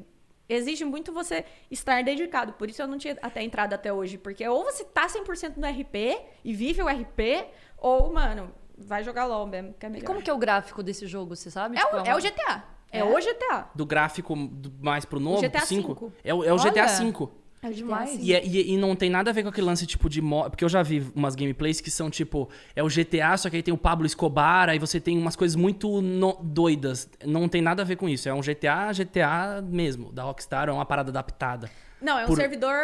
exige muito você estar dedicado. Por isso eu não tinha até entrado até hoje. Porque ou você tá 100% no RP e vive o RP, ou, mano, vai jogar LOL mesmo, que é e como que é o gráfico desse jogo, você sabe? É, Tipo, o, é uma- o GTA. É, É? o GTA. Do gráfico do- mais pro novo, GTA pro 5? V. É, o- é o. GTA V. É Demais. GTA. E, é- e- e não tem nada a ver com aquele lance tipo de mo... Porque eu já vi umas gameplays que são tipo. É o GTA, só que aí tem o Pablo Escobar, aí você tem umas coisas muito no- doidas. Não tem nada a ver com isso. É um GTA, GTA mesmo, da Rockstar, é uma parada adaptada. Não, é um Por- servidor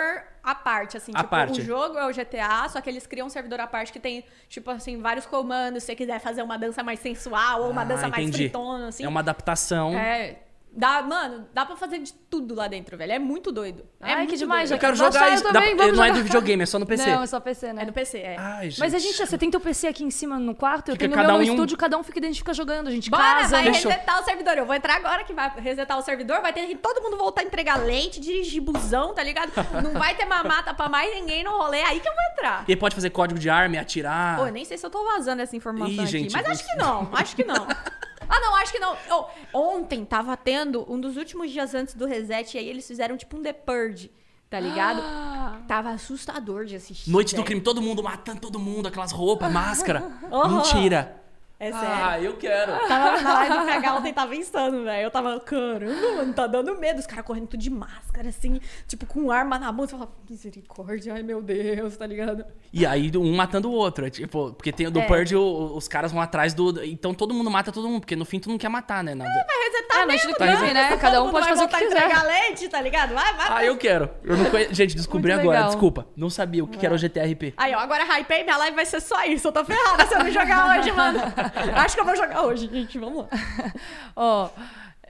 à parte, assim. À tipo, parte. o jogo é o GTA, só que eles criam um servidor à parte que tem, tipo assim, vários comandos. Se você quiser fazer uma dança mais sensual ou uma Ah, dança mais entendi. fritona, assim. É uma adaptação. É. Dá, mano, dá pra fazer de tudo lá dentro, velho. É muito doido. É Ai, muito que demais, doido. Eu quero Nossa, jogar eu isso. também, Dá- não é jogar. do videogame, é só no PC. Não, é só PC, né? É no PC, é. Ai, gente. Mas a gente, você tem teu PC aqui em cima no quarto, eu Fica tenho o cada meu no um um. estúdio, cada um fica dentro e fica jogando, a gente Bora, casa. vai Deixa eu- resetar o servidor. Eu vou entrar agora que vai resetar o servidor. Vai ter que todo mundo voltar a entregar leite, dirigir busão, tá ligado? Não vai ter mamata pra mais ninguém no rolê. Aí que eu vou entrar. E aí pode fazer código de arma e atirar. Pô, eu nem sei se eu tô vazando essa informação Ih, aqui. gente, mas acho que não, acho que não. Ah, não, acho que não. Oh, ontem tava tendo um dos últimos dias antes do reset, e aí eles fizeram tipo um The Purge, tá ligado? Ah. Tava assustador de assistir. Noite do crime, todo mundo matando todo mundo, aquelas roupas, máscara. Aham. Mentira. É sério. Ah, eu quero. Tava na live do PH ontem, tava insano, velho. Eu tava, caramba, mano, tá dando medo. Os caras correndo tudo de máscara, assim, tipo, com arma na mão. Você fala, misericórdia, ai meu Deus, tá ligado? E aí um matando o outro. é Tipo, porque tem o do É. Purge, o- os caras vão atrás do. Então todo mundo mata todo mundo, porque no fim tu não quer matar, né? Nada. Mas você tá É, mas vendo, no clipe, né? Cada um pode vai fazer o que quiser. entregar leite, tá ligado? Vai, vai, Ah, vai. eu quero. Eu não conhe... Gente, descobri Muito agora, legal. desculpa. Não sabia o que, que era o GTRP. Aí, ó, agora hypei, minha live vai ser só isso. Eu tô ferrada se eu não jogar hoje, mano. Acho que eu vou jogar hoje, gente. Vamos lá. Ó,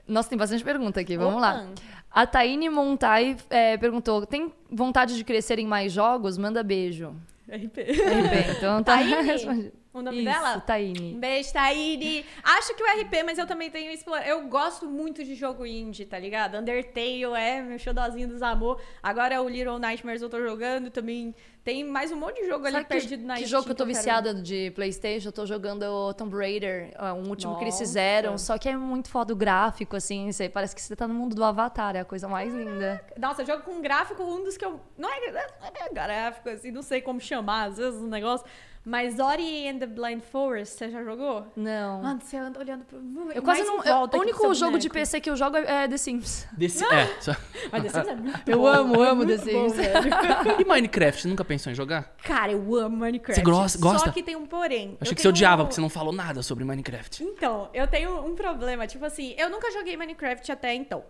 nossa, tem bastante pergunta aqui, vamos Opa. lá. A Taine Montai é, perguntou: tem vontade de crescer em mais jogos? Manda beijo. RP. RP, então tá Taine? O nome Isso, dela? Um Taine. beijo, Taíne. Acho que o RP, mas eu também tenho explora. Eu gosto muito de jogo indie, tá ligado? Undertale é meu xodózinho dos amor. Agora o Little Nightmares eu tô jogando também. Tem mais um monte de jogo ali Sabe que, perdido na que Steam jogo que eu tô viciada de Playstation? Eu tô jogando o Tomb Raider, ó, um último que eles Nossa. fizeram. Só que é muito foda o gráfico, assim. Você, parece que você tá no mundo do Avatar, é a coisa mais linda. Nossa, jogo com gráfico, um dos que eu. Não é, não é gráfico, assim, não sei como chamar, às vezes o negócio. Mas Ori and the Blind Forest, você já jogou? Não. Mano, você anda olhando pro. eu quase não. eu- o único jogo de. PC que eu jogo é The Sims. Desse... É. só- Mas The Sims é muito Eu bom, amo, amo The bom, Sims. velho. E Minecraft? Nunca pensou em jogar? Cara, eu amo Minecraft. Você gosta- gosta? Só que tem um porém. Achei Eu que você odiava, um- porque você não falou nada sobre Minecraft. Então, eu tenho um problema. Tipo assim, eu nunca joguei Minecraft até então.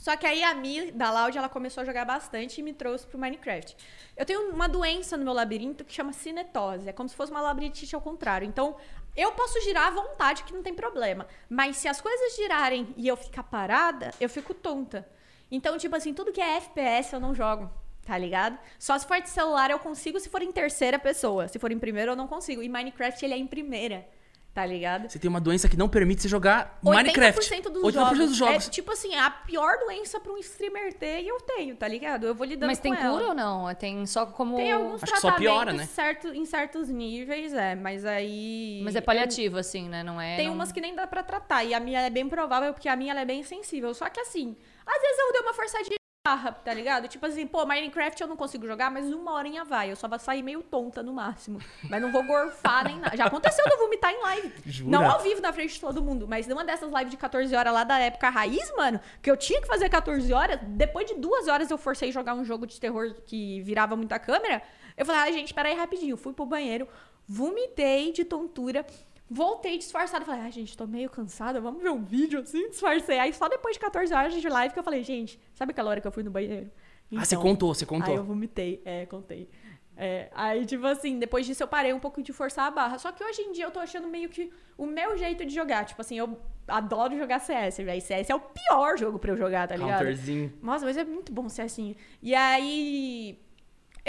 Só que aí a Mi, da Loud, ela começou a jogar bastante e me trouxe pro Minecraft. Eu tenho uma doença no meu labirinto que chama cinetose. É como se fosse uma labirintite ao contrário. Então, eu posso girar à vontade, que não tem problema. Mas se as coisas girarem e eu ficar parada, eu fico tonta. Então, tipo assim, tudo que é FPS eu não jogo. Tá ligado? Só se for de celular eu consigo se for em terceira pessoa. Se for em primeira eu não consigo. E Minecraft ele é em primeira. Tá ligado? Você tem uma doença que não permite você jogar Minecraft. 80% dos 80% jogos. dos jogos. É tipo assim, a pior doença pra um streamer ter e eu tenho, tá ligado? Eu vou lidando Mas com tem ela. cura ou não? Tem só como. Tem alguns Acho que só tratamentos piora, né? certo, em certos níveis, é, mas aí... Mas é paliativo, assim, né? Não é. Tem não- umas que nem dá pra tratar, e a minha é bem provável, porque a minha ela é bem sensível. Só que assim, às vezes eu dei uma forçadinha barra, tá ligado? Tipo assim, pô, Minecraft eu não consigo jogar, mas uma horinha vai. Eu só vou sair meio tonta no máximo. Mas não vou gorfar nem nada. Já aconteceu de eu vomitar em live. Jura? Não ao vivo na frente de todo mundo, mas numa dessas lives de 14 horas lá da época raiz, mano, que eu tinha que fazer 14 horas, depois de duas horas eu forcei jogar um jogo de terror que virava muita câmera. Eu falei, ai, gente, peraí rapidinho. Fui pro banheiro, vomitei de tontura. Voltei disfarçada. Falei, ai, gente, tô meio cansada. Vamos ver um vídeo assim, disfarcei. Aí só depois de 14 horas de live que eu falei, gente, sabe aquela hora que eu fui no banheiro? Ah, você Então, contou, você contou. Aí eu vomitei, é, contei. É, aí, tipo assim, depois disso eu parei um pouco de forçar a barra. Só que hoje em dia eu tô achando meio que o meu jeito de jogar. Tipo assim, eu adoro jogar CS, velho. CS é o pior jogo pra eu jogar, tá ligado? Counterzinho. Nossa, mas é muito bom assim. E aí.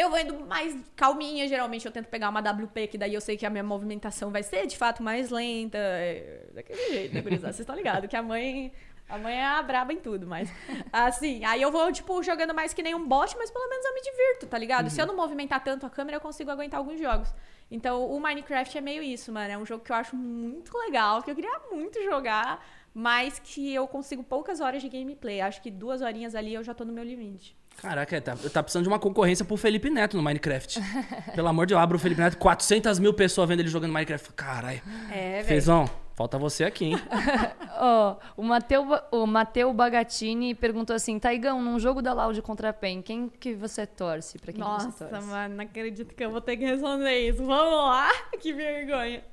Eu vou indo mais calminha, geralmente eu tento pegar uma WP, que daí eu sei que a minha movimentação vai ser de fato mais lenta. é, daquele jeito, né, gurizada? Vocês estão ligados que a mãe. A mãe é a braba em tudo, mas. Assim, aí eu vou, tipo, jogando mais que nem um bot, mas pelo menos eu me divirto, tá ligado? Se eu não movimentar tanto a câmera, eu consigo aguentar alguns jogos. Então, o Minecraft é meio isso, mano. É um jogo que eu acho muito legal, que eu queria muito jogar, mas que eu consigo poucas horas de gameplay. Acho que duas horinhas ali eu já tô no meu limite. Caraca, tá, tá precisando de uma concorrência pro Felipe Neto no Minecraft. Pelo amor de Deus, abro o Felipe Neto, 400 mil pessoas vendo ele jogando Minecraft. Caralho. É, velho. Fezão, falta você aqui, hein? Ó, o Mateu, o Mateu Bagatini perguntou assim: Taigão, num jogo da Loud contra a PEN, quem que você torce? Pra quem que você Nossa, torce? mano, não acredito que eu vou ter que responder isso. Vamos lá? Que vergonha.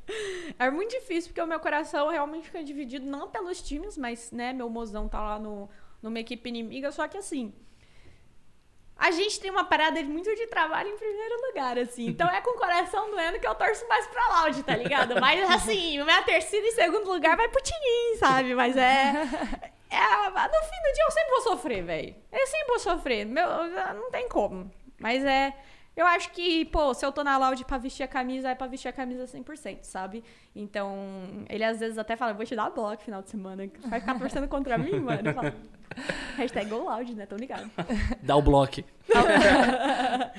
É muito difícil, porque o meu coração realmente fica dividido, não pelos times, mas, né, meu mozão tá lá no, numa equipe inimiga, só que assim. A gente tem uma parada muito de trabalho em primeiro lugar, assim. Então é com o coração doendo que eu torço mais pra Loud, tá ligado? Mas assim, minha terceira e segundo lugar vai pro Tinim, sabe? Mas é. é no fim do dia eu sempre vou sofrer, velho. Eu sempre vou sofrer. Meu, não tem como. Mas é. Eu acho que, pô, se eu tô na Loud pra vestir a camisa, é pra vestir a camisa 100%, sabe? Então, ele às vezes até fala, vou te dar bloco final de semana. Vai ficar torcendo contra mim, mano? Falo, Hashtag Go Loud, né? Tão ligado. Dá o bloco.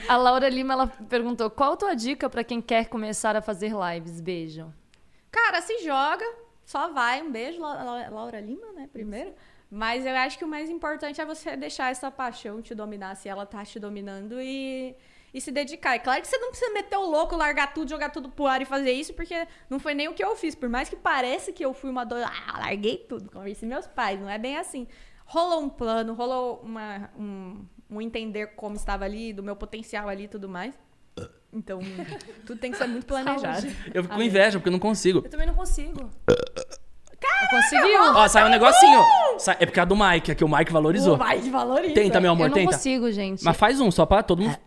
A Laura Lima ela perguntou: qual a tua dica pra quem quer começar a fazer lives? Beijo. Cara, se joga, só vai. Um beijo, La- La- Laura Lima, né? Primeiro. Mas eu acho que o mais importante é você deixar essa paixão te dominar, se ela tá te dominando, e, e se dedicar. É claro que você não precisa meter o louco, largar tudo, jogar tudo pro ar e fazer isso, porque não foi nem o que eu fiz. Por mais que pareça que eu fui uma doida, ah, larguei tudo, conversei meus pais, não é bem assim. Rolou um plano, rolou uma, um, um entender como estava ali, do meu potencial ali e tudo mais. Então, tudo tem que ser muito planejado. Eu fico com inveja, porque eu não consigo. Eu também não consigo. Conseguiu? Ó, saiu um negocinho. Sai- É por causa do Mike, aqui o Mike valorizou. O mais valoriza. Tenta, meu amor, Eu não tenta. consigo, gente. Mas faz um, só pra todo mundo.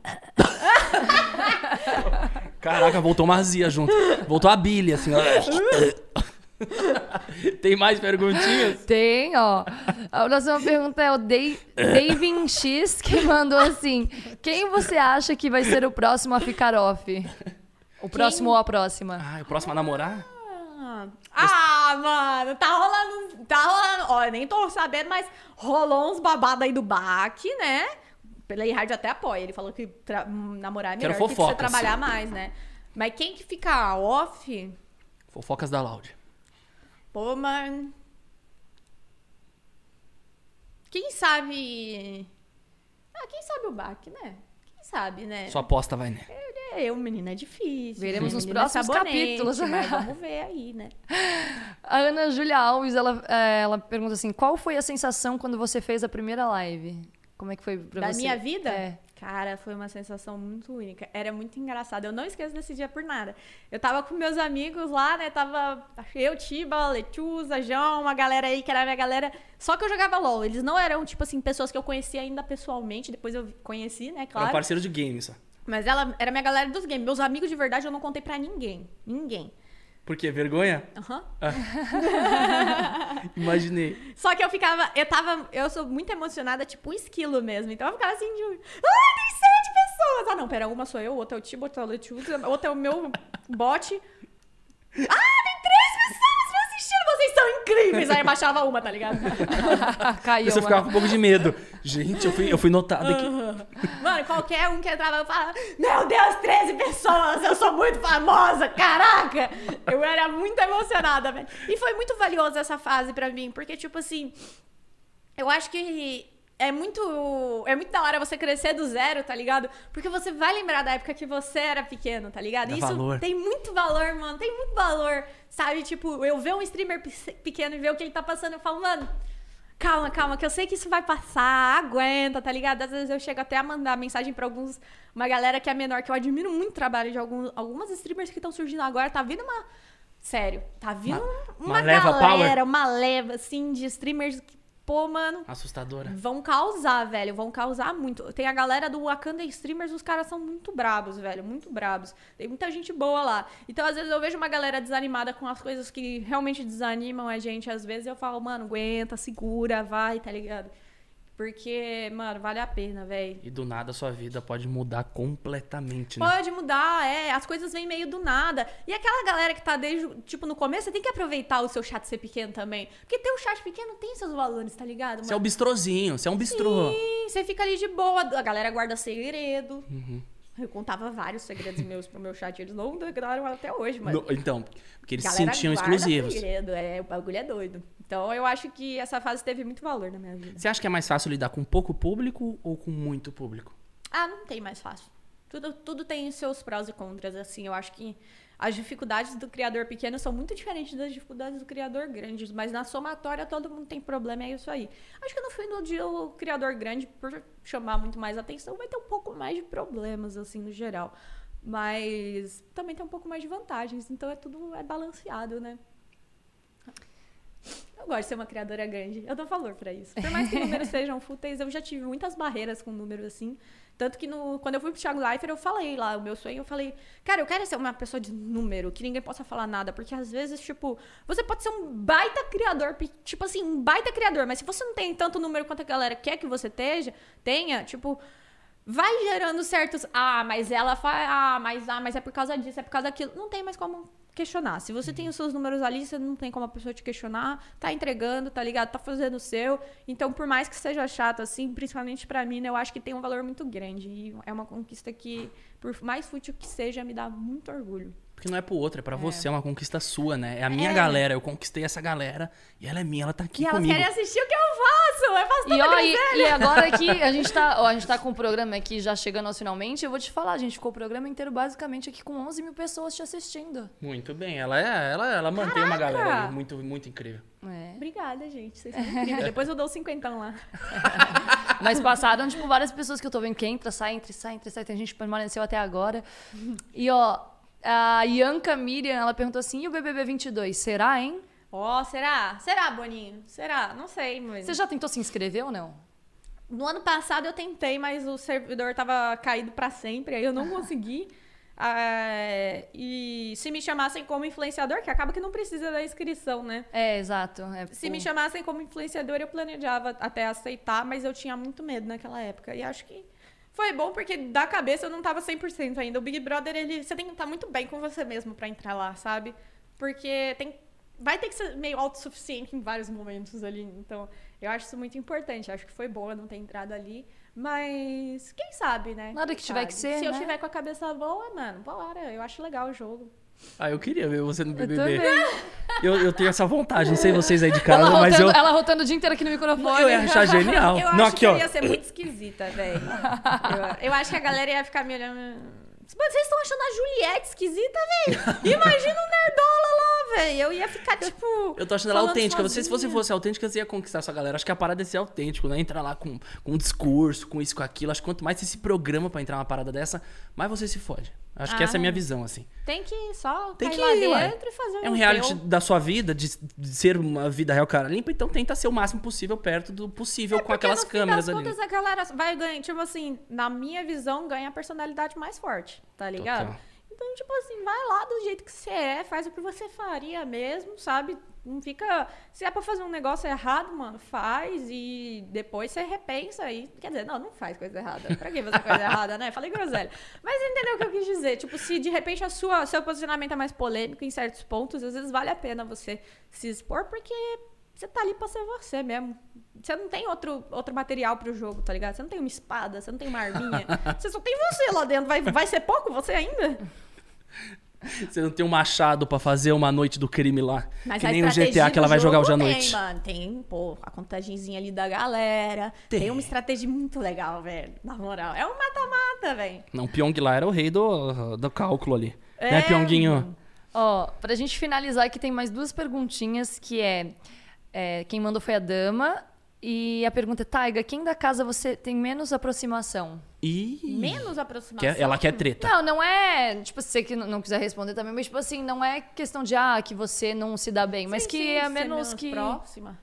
Caraca, voltou uma azia junto. Voltou a Billy, assim, ó. Tem mais perguntinhas? Tem, ó. A próxima pergunta é o Dave, Davin X, que mandou assim: Quem você acha que vai ser o próximo a ficar off? O próximo ou a próxima? Ah, o próximo a namorar? Ah, Ah, mano, tá rolando. Tá rolando. Ó, eu nem tô sabendo, mas rolou uns babados aí do baque, né? Pela Hard até apoia. Ele falou que tra- hum, namorar é Quero melhor que trabalhar mais, né? Mas quem que fica off, Fofocas da Loud. pô, mano. Quem sabe. Ah, quem sabe o baque, né? Quem sabe, né? Sua aposta vai, né? É, eu, menino, é difícil. Veremos nos é próximos sabonete, capítulos. Mas vamos ver aí, né? A Ana Júlia Alves, ela, é, ela pergunta assim: Qual foi a sensação quando você fez a primeira live? Como é que foi pra da você? minha vida? É. Cara, foi uma sensação muito única. Era muito engraçado. Eu não esqueço desse dia por nada. Eu tava com meus amigos lá, né? Tava eu, Tiba, Letusa, João, uma galera aí que era a minha galera. Só que eu jogava LOL. Eles não eram, tipo assim, pessoas que eu conhecia ainda pessoalmente. Depois eu conheci, né? Era Claro. um parceiro de games, só. Mas ela era minha galera dos games. Meus amigos de verdade eu não contei pra ninguém. Ninguém. Por quê? Vergonha? Aham. Imaginei. Só que eu ficava, eu tava, eu sou muito emocionada, tipo um esquilo mesmo. Então eu ficava assim de, ai, tem sete pessoas. Ah, não, pera, uma sou eu, outra é o Tibo, outra é o Letusa, outra é o meu bot. Ah, tem três pessoas me assistindo, vocês são incríveis. Aí eu baixava uma, tá ligado? Caiu. Você ficava com um pouco de medo. Gente, eu fui, eu fui notado aqui. Mano, qualquer um que entrava, eu falava, meu Deus, 13 pessoas, eu sou muito famosa, caraca! Eu era muito emocionada, velho. E foi muito valiosa essa fase pra mim, porque, tipo assim, eu acho que é muito, é muito da hora você crescer do zero, tá ligado? Porque você vai lembrar da época que você era pequeno, tá ligado? Dá Isso valor. tem muito valor, mano, tem muito valor, sabe? Tipo, eu ver um streamer pe- pequeno e ver o que ele tá passando, eu falo, mano, Calma, calma, que eu sei que isso vai passar, aguenta, tá ligado? Às vezes eu chego até a mandar mensagem pra alguns, uma galera que é menor, que eu admiro muito o trabalho de alguns, algumas streamers que estão surgindo agora. Tá vindo uma. Sério, tá vindo Uma- uma, uma galera, uma leva, assim, de streamers que, pô, mano, Assustadora. vão causar, velho. Vão causar muito. Tem a galera do Wakanda Streamers, os caras são muito brabos, velho. Muito brabos. Tem muita gente boa lá. Então, às vezes, eu vejo uma galera desanimada com as coisas que realmente desanimam a gente. Às vezes eu falo, mano, aguenta, segura, vai, tá ligado? Porque, mano, vale a pena, velho. E do nada a sua vida pode mudar completamente, né? Pode mudar, é. As coisas vêm meio do nada. E aquela galera que tá desde, tipo, no começo, você tem que aproveitar o seu chat ser pequeno também. Porque ter um chat pequeno tem seus valores, tá ligado? Você é o bistrozinho, você é um bistrô. Sim, você fica ali de boa. A galera guarda segredo. Uhum. Eu contava vários segredos meus pro meu chat. Eles não declararam até hoje, mas. No- então, porque eles se sentiam exclusivos. Segredo, é, o bagulho é doido. Então eu acho que essa fase teve muito valor na minha vida. Você acha que é mais fácil lidar com pouco público ou com muito público? Ah, não tem mais fácil. Tudo, tudo tem seus prós e contras, assim. Eu acho que as dificuldades do criador pequeno são muito diferentes das dificuldades do criador grande. Mas na somatória todo mundo tem problema, é isso aí. Acho que no fim do dia o criador grande, por chamar muito mais atenção, vai ter um pouco mais de problemas, assim, no geral. Mas também tem um pouco mais de vantagens. Então é tudo é balanceado, né? Eu gosto de ser uma criadora grande. Eu dou valor pra isso. Por mais que números sejam fúteis, eu já tive muitas barreiras com números assim. Tanto que no, quando eu fui pro Thiago Leifert, eu falei lá, o meu sonho, eu falei, cara, eu quero ser uma pessoa de número, que ninguém possa falar nada. Porque às vezes, tipo, você pode ser um baita criador, tipo assim, um baita criador, mas se você não tem tanto número quanto a galera quer que você teja, tenha, tipo, vai gerando certos. Ah, mas ela faz. Ah, mas, ah, mas é por causa disso, é por causa daquilo. Não tem mais como questionar. Se você tem os seus números ali, você não tem como a pessoa te questionar. Tá entregando, tá ligado? Tá fazendo o seu. Então, por mais que seja chato, assim, principalmente pra mim, né, eu acho que tem um valor muito grande. E é uma conquista que, por mais fútil que seja, me dá muito orgulho. Porque não é pro outro, é pra você, é uma conquista sua, né? É a minha É. galera, eu conquistei essa galera e ela é minha, ela tá aqui E elas comigo. querem assistir o que eu faço. Eu faço E, tanta ó, e, e agora que a gente tá, ó, a gente tá com o programa aqui já chegando aos finalmente, eu vou te falar, a gente ficou o programa inteiro basicamente aqui com 11 mil pessoas te assistindo. Muito bem, ela é, ela, ela mantém uma galera aí muito, muito incrível. É. Obrigada, gente. Vocês são incríveis. Depois eu dou o cinquentão lá. Mas passaram, tipo, várias pessoas que eu tô vendo que entra, sai, entra, sai, entra, sai. Tem gente que permaneceu até agora. E, ó, a Ianca Miriam, ela perguntou assim, e o BBB 22, será, hein? Ó, será? Será, Boninho? Será? Não sei, mas... Você já tentou se inscrever ou não? No ano passado eu tentei, mas o servidor tava caído pra sempre, aí eu não consegui. Ah, e se me chamassem como influenciador, que acaba que não precisa da inscrição, né? É, exato. É, Se me chamassem como influenciador, eu planejava até aceitar, mas eu tinha muito medo naquela época. E acho que foi bom porque da cabeça eu não tava 100% ainda. O Big Brother, ele, você tem que estar muito bem com você mesmo pra entrar lá, sabe? Porque tem vai ter que ser meio autossuficiente em vários momentos ali. Então, eu acho isso muito importante. Acho que foi bom eu não ter entrado ali. Mas quem sabe, né? Nada que tiver sabe? que ser, Se eu né? tiver com a cabeça boa, mano, bora. Eu acho legal o jogo. Ah, eu queria ver você no Eu BBB. também. Eu, eu tenho essa vontade, não sei vocês aí de Ela casa, mas eu, rotando, ela rotando o dia inteiro aqui no microfone. eu ia achar genial. Eu não, acho aqui, que ó. eu ia ser muito esquisita, velho. Eu, eu acho que a galera ia ficar me olhando. Vocês estão achando a Juliette esquisita, velho? Imagina o Nerdola lá, velho. Eu ia ficar, tipo. Eu tô achando ela autêntica. Você, se você fosse autêntica, você ia conquistar essa galera. Acho que a parada é ser autêntico, né? Entrar lá com, com um discurso, com isso, com aquilo. Acho que quanto mais você se programa pra entrar numa parada dessa, mais você se fode. Acho que Ah. essa é a minha visão, assim. Tem que só Tem que lá ir, ué. dentro e fazer É um reality teu. da sua vida, de, de ser uma vida real cara limpa, então tenta ser o máximo possível perto do possível com É Porque, aquelas câmeras ali. contas, a galera vai ganhar, tipo assim, na minha visão, ganha a personalidade mais forte, tá ligado? Total. Então, tipo assim, vai lá do jeito que você é, faz o que você faria mesmo, sabe? Não fica. Se é pra fazer um negócio errado, mano, faz e depois você repensa aí. Quer dizer, não, não faz coisa errada. Pra que fazer coisa errada, né? Falei groselha. Mas entendeu o que eu quis dizer? Tipo, se de repente a sua, seu posicionamento é mais polêmico em certos pontos, às vezes vale a pena você se expor, porque você tá ali pra ser você mesmo. Você não tem outro, outro material pro jogo, tá ligado? Você não tem uma espada, você não tem uma arminha. você só tem você lá dentro. Vai, vai ser pouco você ainda? Você não tem um machado pra fazer uma noite do crime lá. Mas que a nem o GTA que ela vai jogar hoje à tem, noite. mano. Tem, pô, a contagenzinha ali da galera. Tem, Tem. uma estratégia muito legal, velho. Na moral. É um mata-mata, velho. Não, o Pyong lá era o rei do, do cálculo ali. É, né, Pyonguinho? Ó, pra gente finalizar aqui, tem mais duas perguntinhas, que é, é, quem mandou foi a dama, e a pergunta é, Taiga, quem da casa você tem menos aproximação? Ih, Menos aproximação. quer- ela quer treta. Não, não é, tipo, se você que não- quiser responder também, mas, tipo assim, não é questão de, ah, que você não se dá bem, mas Sim, que sim, é menos que... próxima.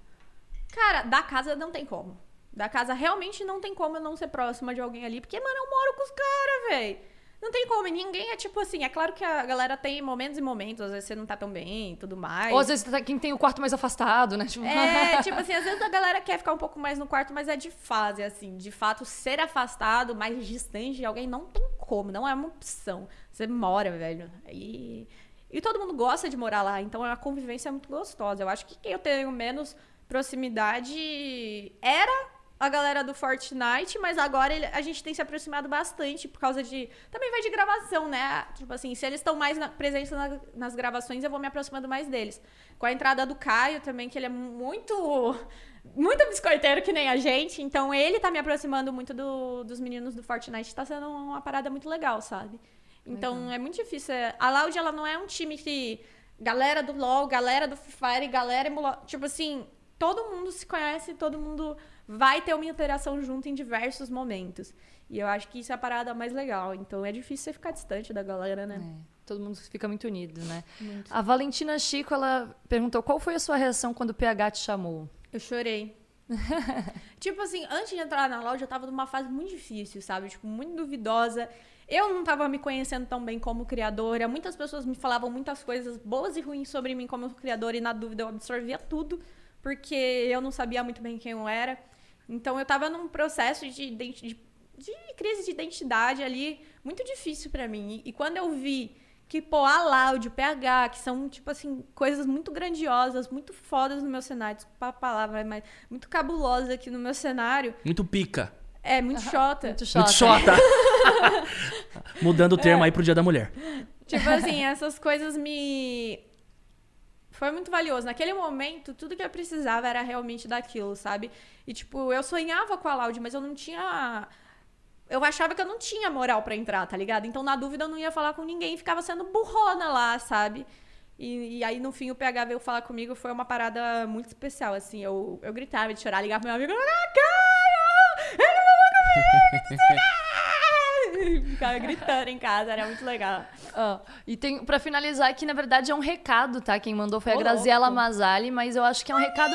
Cara, da casa não tem como. Da casa realmente não tem como eu não ser próxima de alguém ali, porque, mano, eu moro com os caras, velho. Não tem como, e ninguém é tipo assim. É claro que a galera tem momentos e momentos, às vezes você não tá tão bem e tudo mais. Ou às vezes tá- quem tem o quarto mais afastado, né? Tipo, É, tipo assim, às vezes a galera quer ficar um pouco mais no quarto, mas é de fase, assim. De fato, ser afastado, mais distante de alguém, não tem como, não é uma opção. Você mora, velho. E, e todo mundo gosta de morar lá, então a convivência é muito gostosa. Eu acho que quem eu tenho menos proximidade era a galera do Fortnite, mas agora ele- a gente tem se aproximado bastante por causa de. Também vai de gravação, né? Tipo assim, se eles estão mais na- presentes na- nas gravações, eu vou me aproximando mais deles. Com a entrada do Caio também, que ele é muito. Muito biscoiteiro que nem a gente. Então ele tá me aproximando muito do- dos meninos do Fortnite. Tá sendo uma parada muito legal, sabe? Então é muito difícil. é- A Loud, ela não é um time que. Galera do LoL, galera do Free Fire, galera. Tipo assim, todo mundo se conhece, todo mundo vai ter uma interação junto em diversos momentos. E eu acho que isso é a parada mais legal. Então é difícil você ficar distante da galera, né? É, todo mundo fica muito unido, né? Muito. A Valentina Chico, ela perguntou qual foi a sua reação quando o PH te chamou? Eu chorei. tipo assim, antes de entrar na loja, eu tava numa fase muito difícil, sabe? Tipo, muito duvidosa. Eu não tava me conhecendo tão bem como criadora. Muitas pessoas me falavam muitas coisas boas e ruins sobre mim como criadora, e na dúvida eu absorvia tudo, porque eu não sabia muito bem quem eu era. Então eu tava num processo de, de, de crise de identidade ali, muito difícil pra mim. E, e quando eu vi que, pô, a Loud, o PH, que são, tipo assim, coisas muito grandiosas, muito fodas no meu cenário, desculpa a palavra, mas muito cabulosa aqui no meu cenário, Muito pica. é muito chota. Muito chata. Muito chota. Mudando o termo aí pro Dia da Mulher. Tipo assim, essas coisas me. Foi muito valioso. Naquele momento, tudo que eu precisava era realmente daquilo, sabe? E, tipo, eu sonhava com a Loud, mas eu não tinha. Eu achava que eu não tinha moral pra entrar, tá ligado? Então, na dúvida, eu não ia falar com ninguém. Ficava sendo burrona lá, sabe? E, e aí, no fim, o PH veio falar comigo. Foi uma parada muito especial, assim. Eu, eu gritava de chorar, ligava pro meu amigo. Ah, Caio! Ele falou comigo! Ficava gritando em casa, era muito legal. Ó, e tem, pra finalizar aqui, na verdade, é um recado, tá? Quem mandou foi a Ô, Graziela louco. Mazali, mas eu acho que é um recado.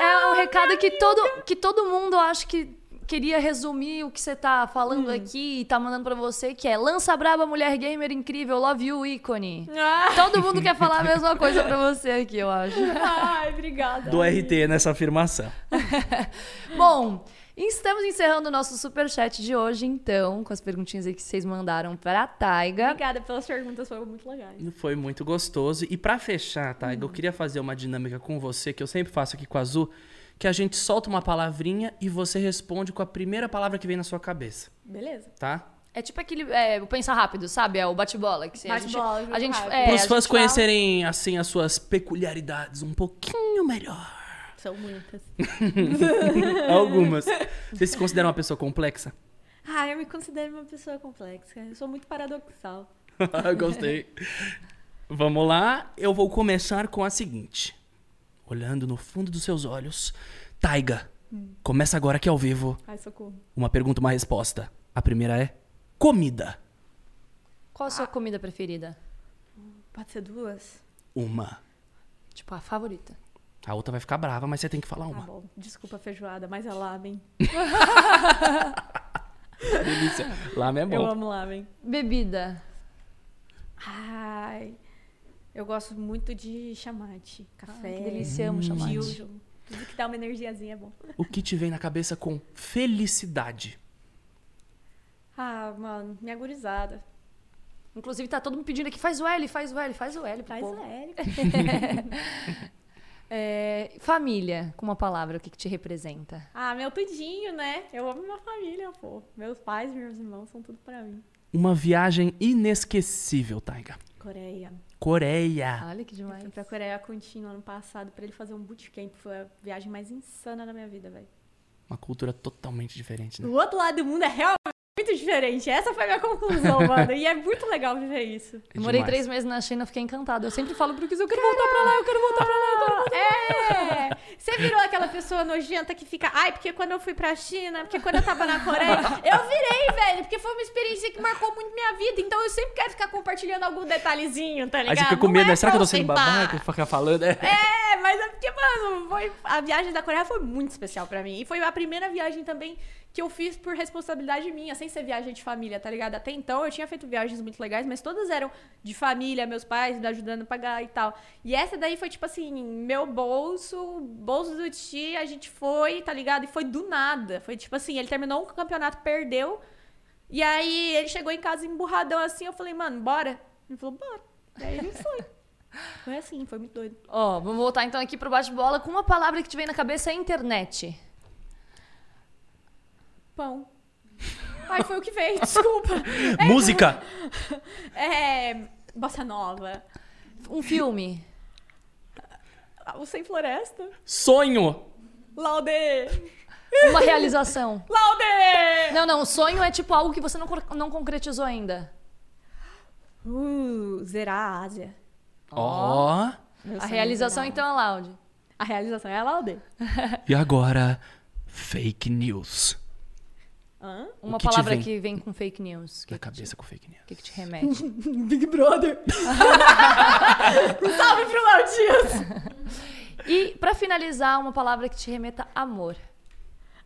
É um recado que todo, que todo mundo acho que queria resumir o que você tá falando aqui e tá mandando pra você, que é Lança Braba, mulher gamer incrível, love you, ícone. Ah, Todo mundo quer falar a mesma coisa pra você aqui, eu acho. Ai, obrigada. Do RT nessa afirmação. Bom, estamos encerrando o nosso superchat de hoje, então, com as perguntinhas aí que vocês mandaram pra Taiga. Obrigada pelas perguntas, foram muito legais. Foi muito gostoso. E pra fechar, tá? Hum. Eu queria fazer uma dinâmica com você, que eu sempre faço aqui com a Azul, que a gente solta uma palavrinha e você responde com a primeira palavra que vem na sua cabeça, Beleza. tá? É tipo aquele. É, o pensar rápido, sabe? É o bate-bola. que Bate-bola, A gente, a é, Para a os fãs conhecerem, assim, as suas peculiaridades um pouquinho melhor. São muitas. Algumas. Você se considera uma pessoa complexa? Ah, eu me considero uma pessoa complexa. Eu sou muito paradoxal. Gostei. Vamos lá, eu vou começar com a seguinte. Olhando no fundo dos seus olhos. Taiga, começa agora aqui ao vivo. Ai, socorro. Uma pergunta, uma resposta. A primeira é comida. Qual a sua comida preferida? Pode ser duas? Uma. Tipo, a favorita. A outra vai ficar brava, mas você tem que falar Tá uma. bom. Desculpa a feijoada, mas é lamen. Delícia. Lá é Eu bom. amo lamen. Bebida. Ai. Eu gosto muito de chamate. Café. que delícia, amo chamate. Fusion. Tudo que dá uma energiazinha é bom. O que te vem na cabeça com felicidade? Ah, mano, minha gurizada. Inclusive, tá todo mundo pedindo aqui, faz o L, faz o L, faz o L. Faz povo. o L. É, família, com uma palavra, o que, que te representa? Ah, meu tudinho, né? Eu amo minha família, pô. Meus pais, meus irmãos são tudo pra mim. Uma viagem inesquecível, Taiga. Coreia. Coreia. Olha que Eu demais. fui pra Coreia contínua ano passado pra ele fazer um bootcamp. Foi a viagem mais insana da minha vida, velho. Uma cultura totalmente diferente, né? O outro lado do mundo é realmente muito diferente. Essa foi a minha conclusão, mano. E é muito legal viver isso. É Eu morei três meses na China, fiquei encantada. Eu sempre falo pro Cris, eu quero voltar pra lá, eu quero voltar pra lá. eu quero voltar É! Você virou aquela pessoa nojenta que fica, ai, porque quando eu fui pra China, porque quando eu tava na Coreia, eu virei, velho, porque foi uma experiência que marcou muito minha vida, então eu sempre quero ficar compartilhando algum detalhezinho, tá ligado? Aí você fica com medo, é né? Será que eu tô pra sendo babaca? Ficar falando. É. É, mas é porque, mano, foi, a viagem da Coreia foi muito especial pra mim. E foi a primeira viagem também que eu fiz por responsabilidade minha, sem ser viagem de família, tá ligado? Até então eu tinha feito viagens muito legais, mas todas eram de família, meus pais me ajudando a pagar e tal. E essa daí foi tipo assim, meu bolso, bolso do tio, a gente foi, tá ligado? E foi do nada. Foi tipo assim, ele terminou um campeonato, perdeu. E aí ele chegou em casa emburradão assim, eu falei, mano, bora? Ele falou, bora. E aí a gente foi. Foi assim, foi muito doido. Ó, vamos voltar então aqui pro bate-bola com uma palavra que te vem na cabeça, é internet. Pão. Ai, foi o que veio, desculpa. Música. É. Bossa Nova. Um filme. O Sem Floresta. Sonho. Laude! Uma realização. Laude! Não, não, sonho é tipo algo que você não, não concretizou ainda. Uh, zerar a Ásia. Ó. Meu A sonho realização, então, é Loud. A realização é a Laude. E agora, fake news. Hã? Uma que palavra vem? que vem com fake news. O Na que, que, te- cabeça com fake news. que que te remete? Big Brother. salve pro Laudias. e, pra finalizar, uma palavra que te remeta amor.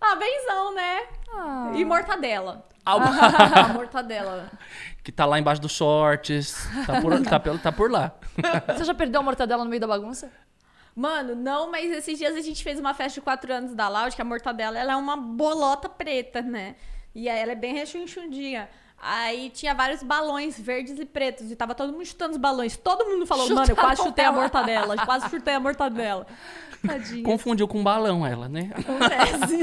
Ah, benzão, né? Ah. E mortadela. Algo A mortadela. que tá lá embaixo dos shorts. Tá por, tá pelo- tá por lá. Você já perdeu a mortadela no meio da bagunça? Mano, não, mas esses dias a gente fez uma festa de 4 anos da Loud, que a mortadela ela é uma bolota preta, né? E aí ela é bem rechonchudinha. Aí tinha vários balões verdes e pretos. E tava todo mundo chutando os balões. Todo mundo falou, mano, eu quase chutei a mortadela. Quase chutei a mortadela. Tadinha. Confundiu com balão ela, né? Acontece.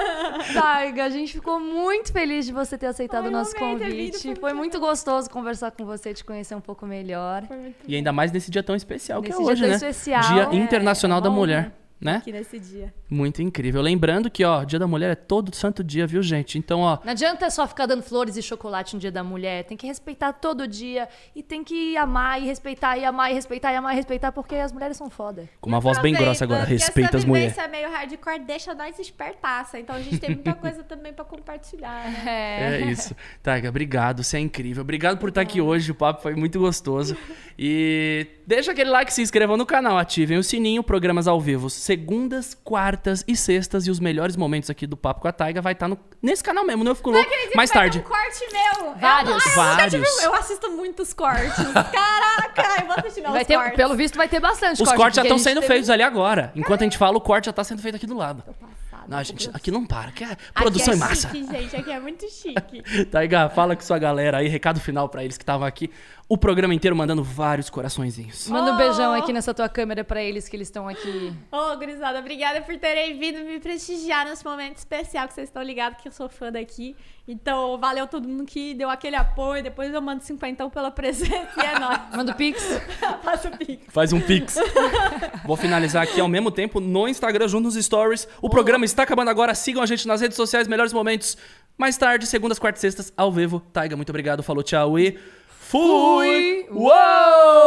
Taiga, a gente ficou muito feliz de você ter aceitado Ai, o nosso amei vindo, convite. foi Foi, muito gostoso conversar com você, te conhecer um pouco melhor. Foi muito E ainda mais nesse dia tão especial que Nesse é dia hoje, tão né? especial, Dia é, Internacional é da Mulher, honra. Né? aqui nesse dia. Muito incrível. Lembrando que, ó, Dia da Mulher é todo santo dia, viu, gente? Então, ó, Não adianta só ficar dando flores e chocolate no dia da mulher. Tem que respeitar todo dia. E tem que amar e respeitar, e amar e respeitar, e amar e respeitar, porque as mulheres são foda. com uma voz bem grossa agora, respeita as essa mulheres. vivência meio hardcore deixa nós espertaça. Então a gente tem muita coisa também pra compartilhar, né? É isso. Taiga, obrigado, você é incrível. Obrigado por estar aqui hoje, o papo foi muito gostoso. E deixa aquele like, se inscrevam no canal, ativem o sininho, programas ao vivo, segundas, quartas e sextas. E os melhores momentos aqui do Papo com a Taiga vai estar no, nesse canal mesmo, não eu fico louco. Mais que vai tarde. ter um corte meu. Vários. Eu, eu Vários. um- Eu assisto muitos cortes. Caraca, eu vou assistir meus Vai ter, cortes. pelo visto, vai ter bastante Os corte, cortes já estão sendo teve- feitos ali agora. Enquanto a gente fala, o corte já está sendo feito aqui do lado. Passada, Não, gente, aqui não para, aqui é Aqui produção é em massa. Chique, gente, aqui é muito chique. Taiga, fala com sua galera aí, recado final pra eles que estavam aqui. O programa inteiro mandando vários coraçõezinhos. Manda um Oh. beijão aqui nessa tua câmera pra eles que eles estão aqui. Ô, gurizada, obrigada por terem vindo me prestigiar nesse momento especial que vocês estão ligados que eu sou fã daqui. Então, valeu todo mundo que deu aquele apoio. Depois eu mando 50 pela presença e é nóis. Manda o pix. Passa o pique. Faz um pix. Vou finalizar aqui ao mesmo tempo no Instagram, junto nos stories. O programa está acabando agora. Sigam a gente nas redes sociais, melhores momentos. Mais tarde, segundas, quartas e sextas, ao vivo. Taiga, muito obrigado. Falou, tchau e! Fui! Whoa!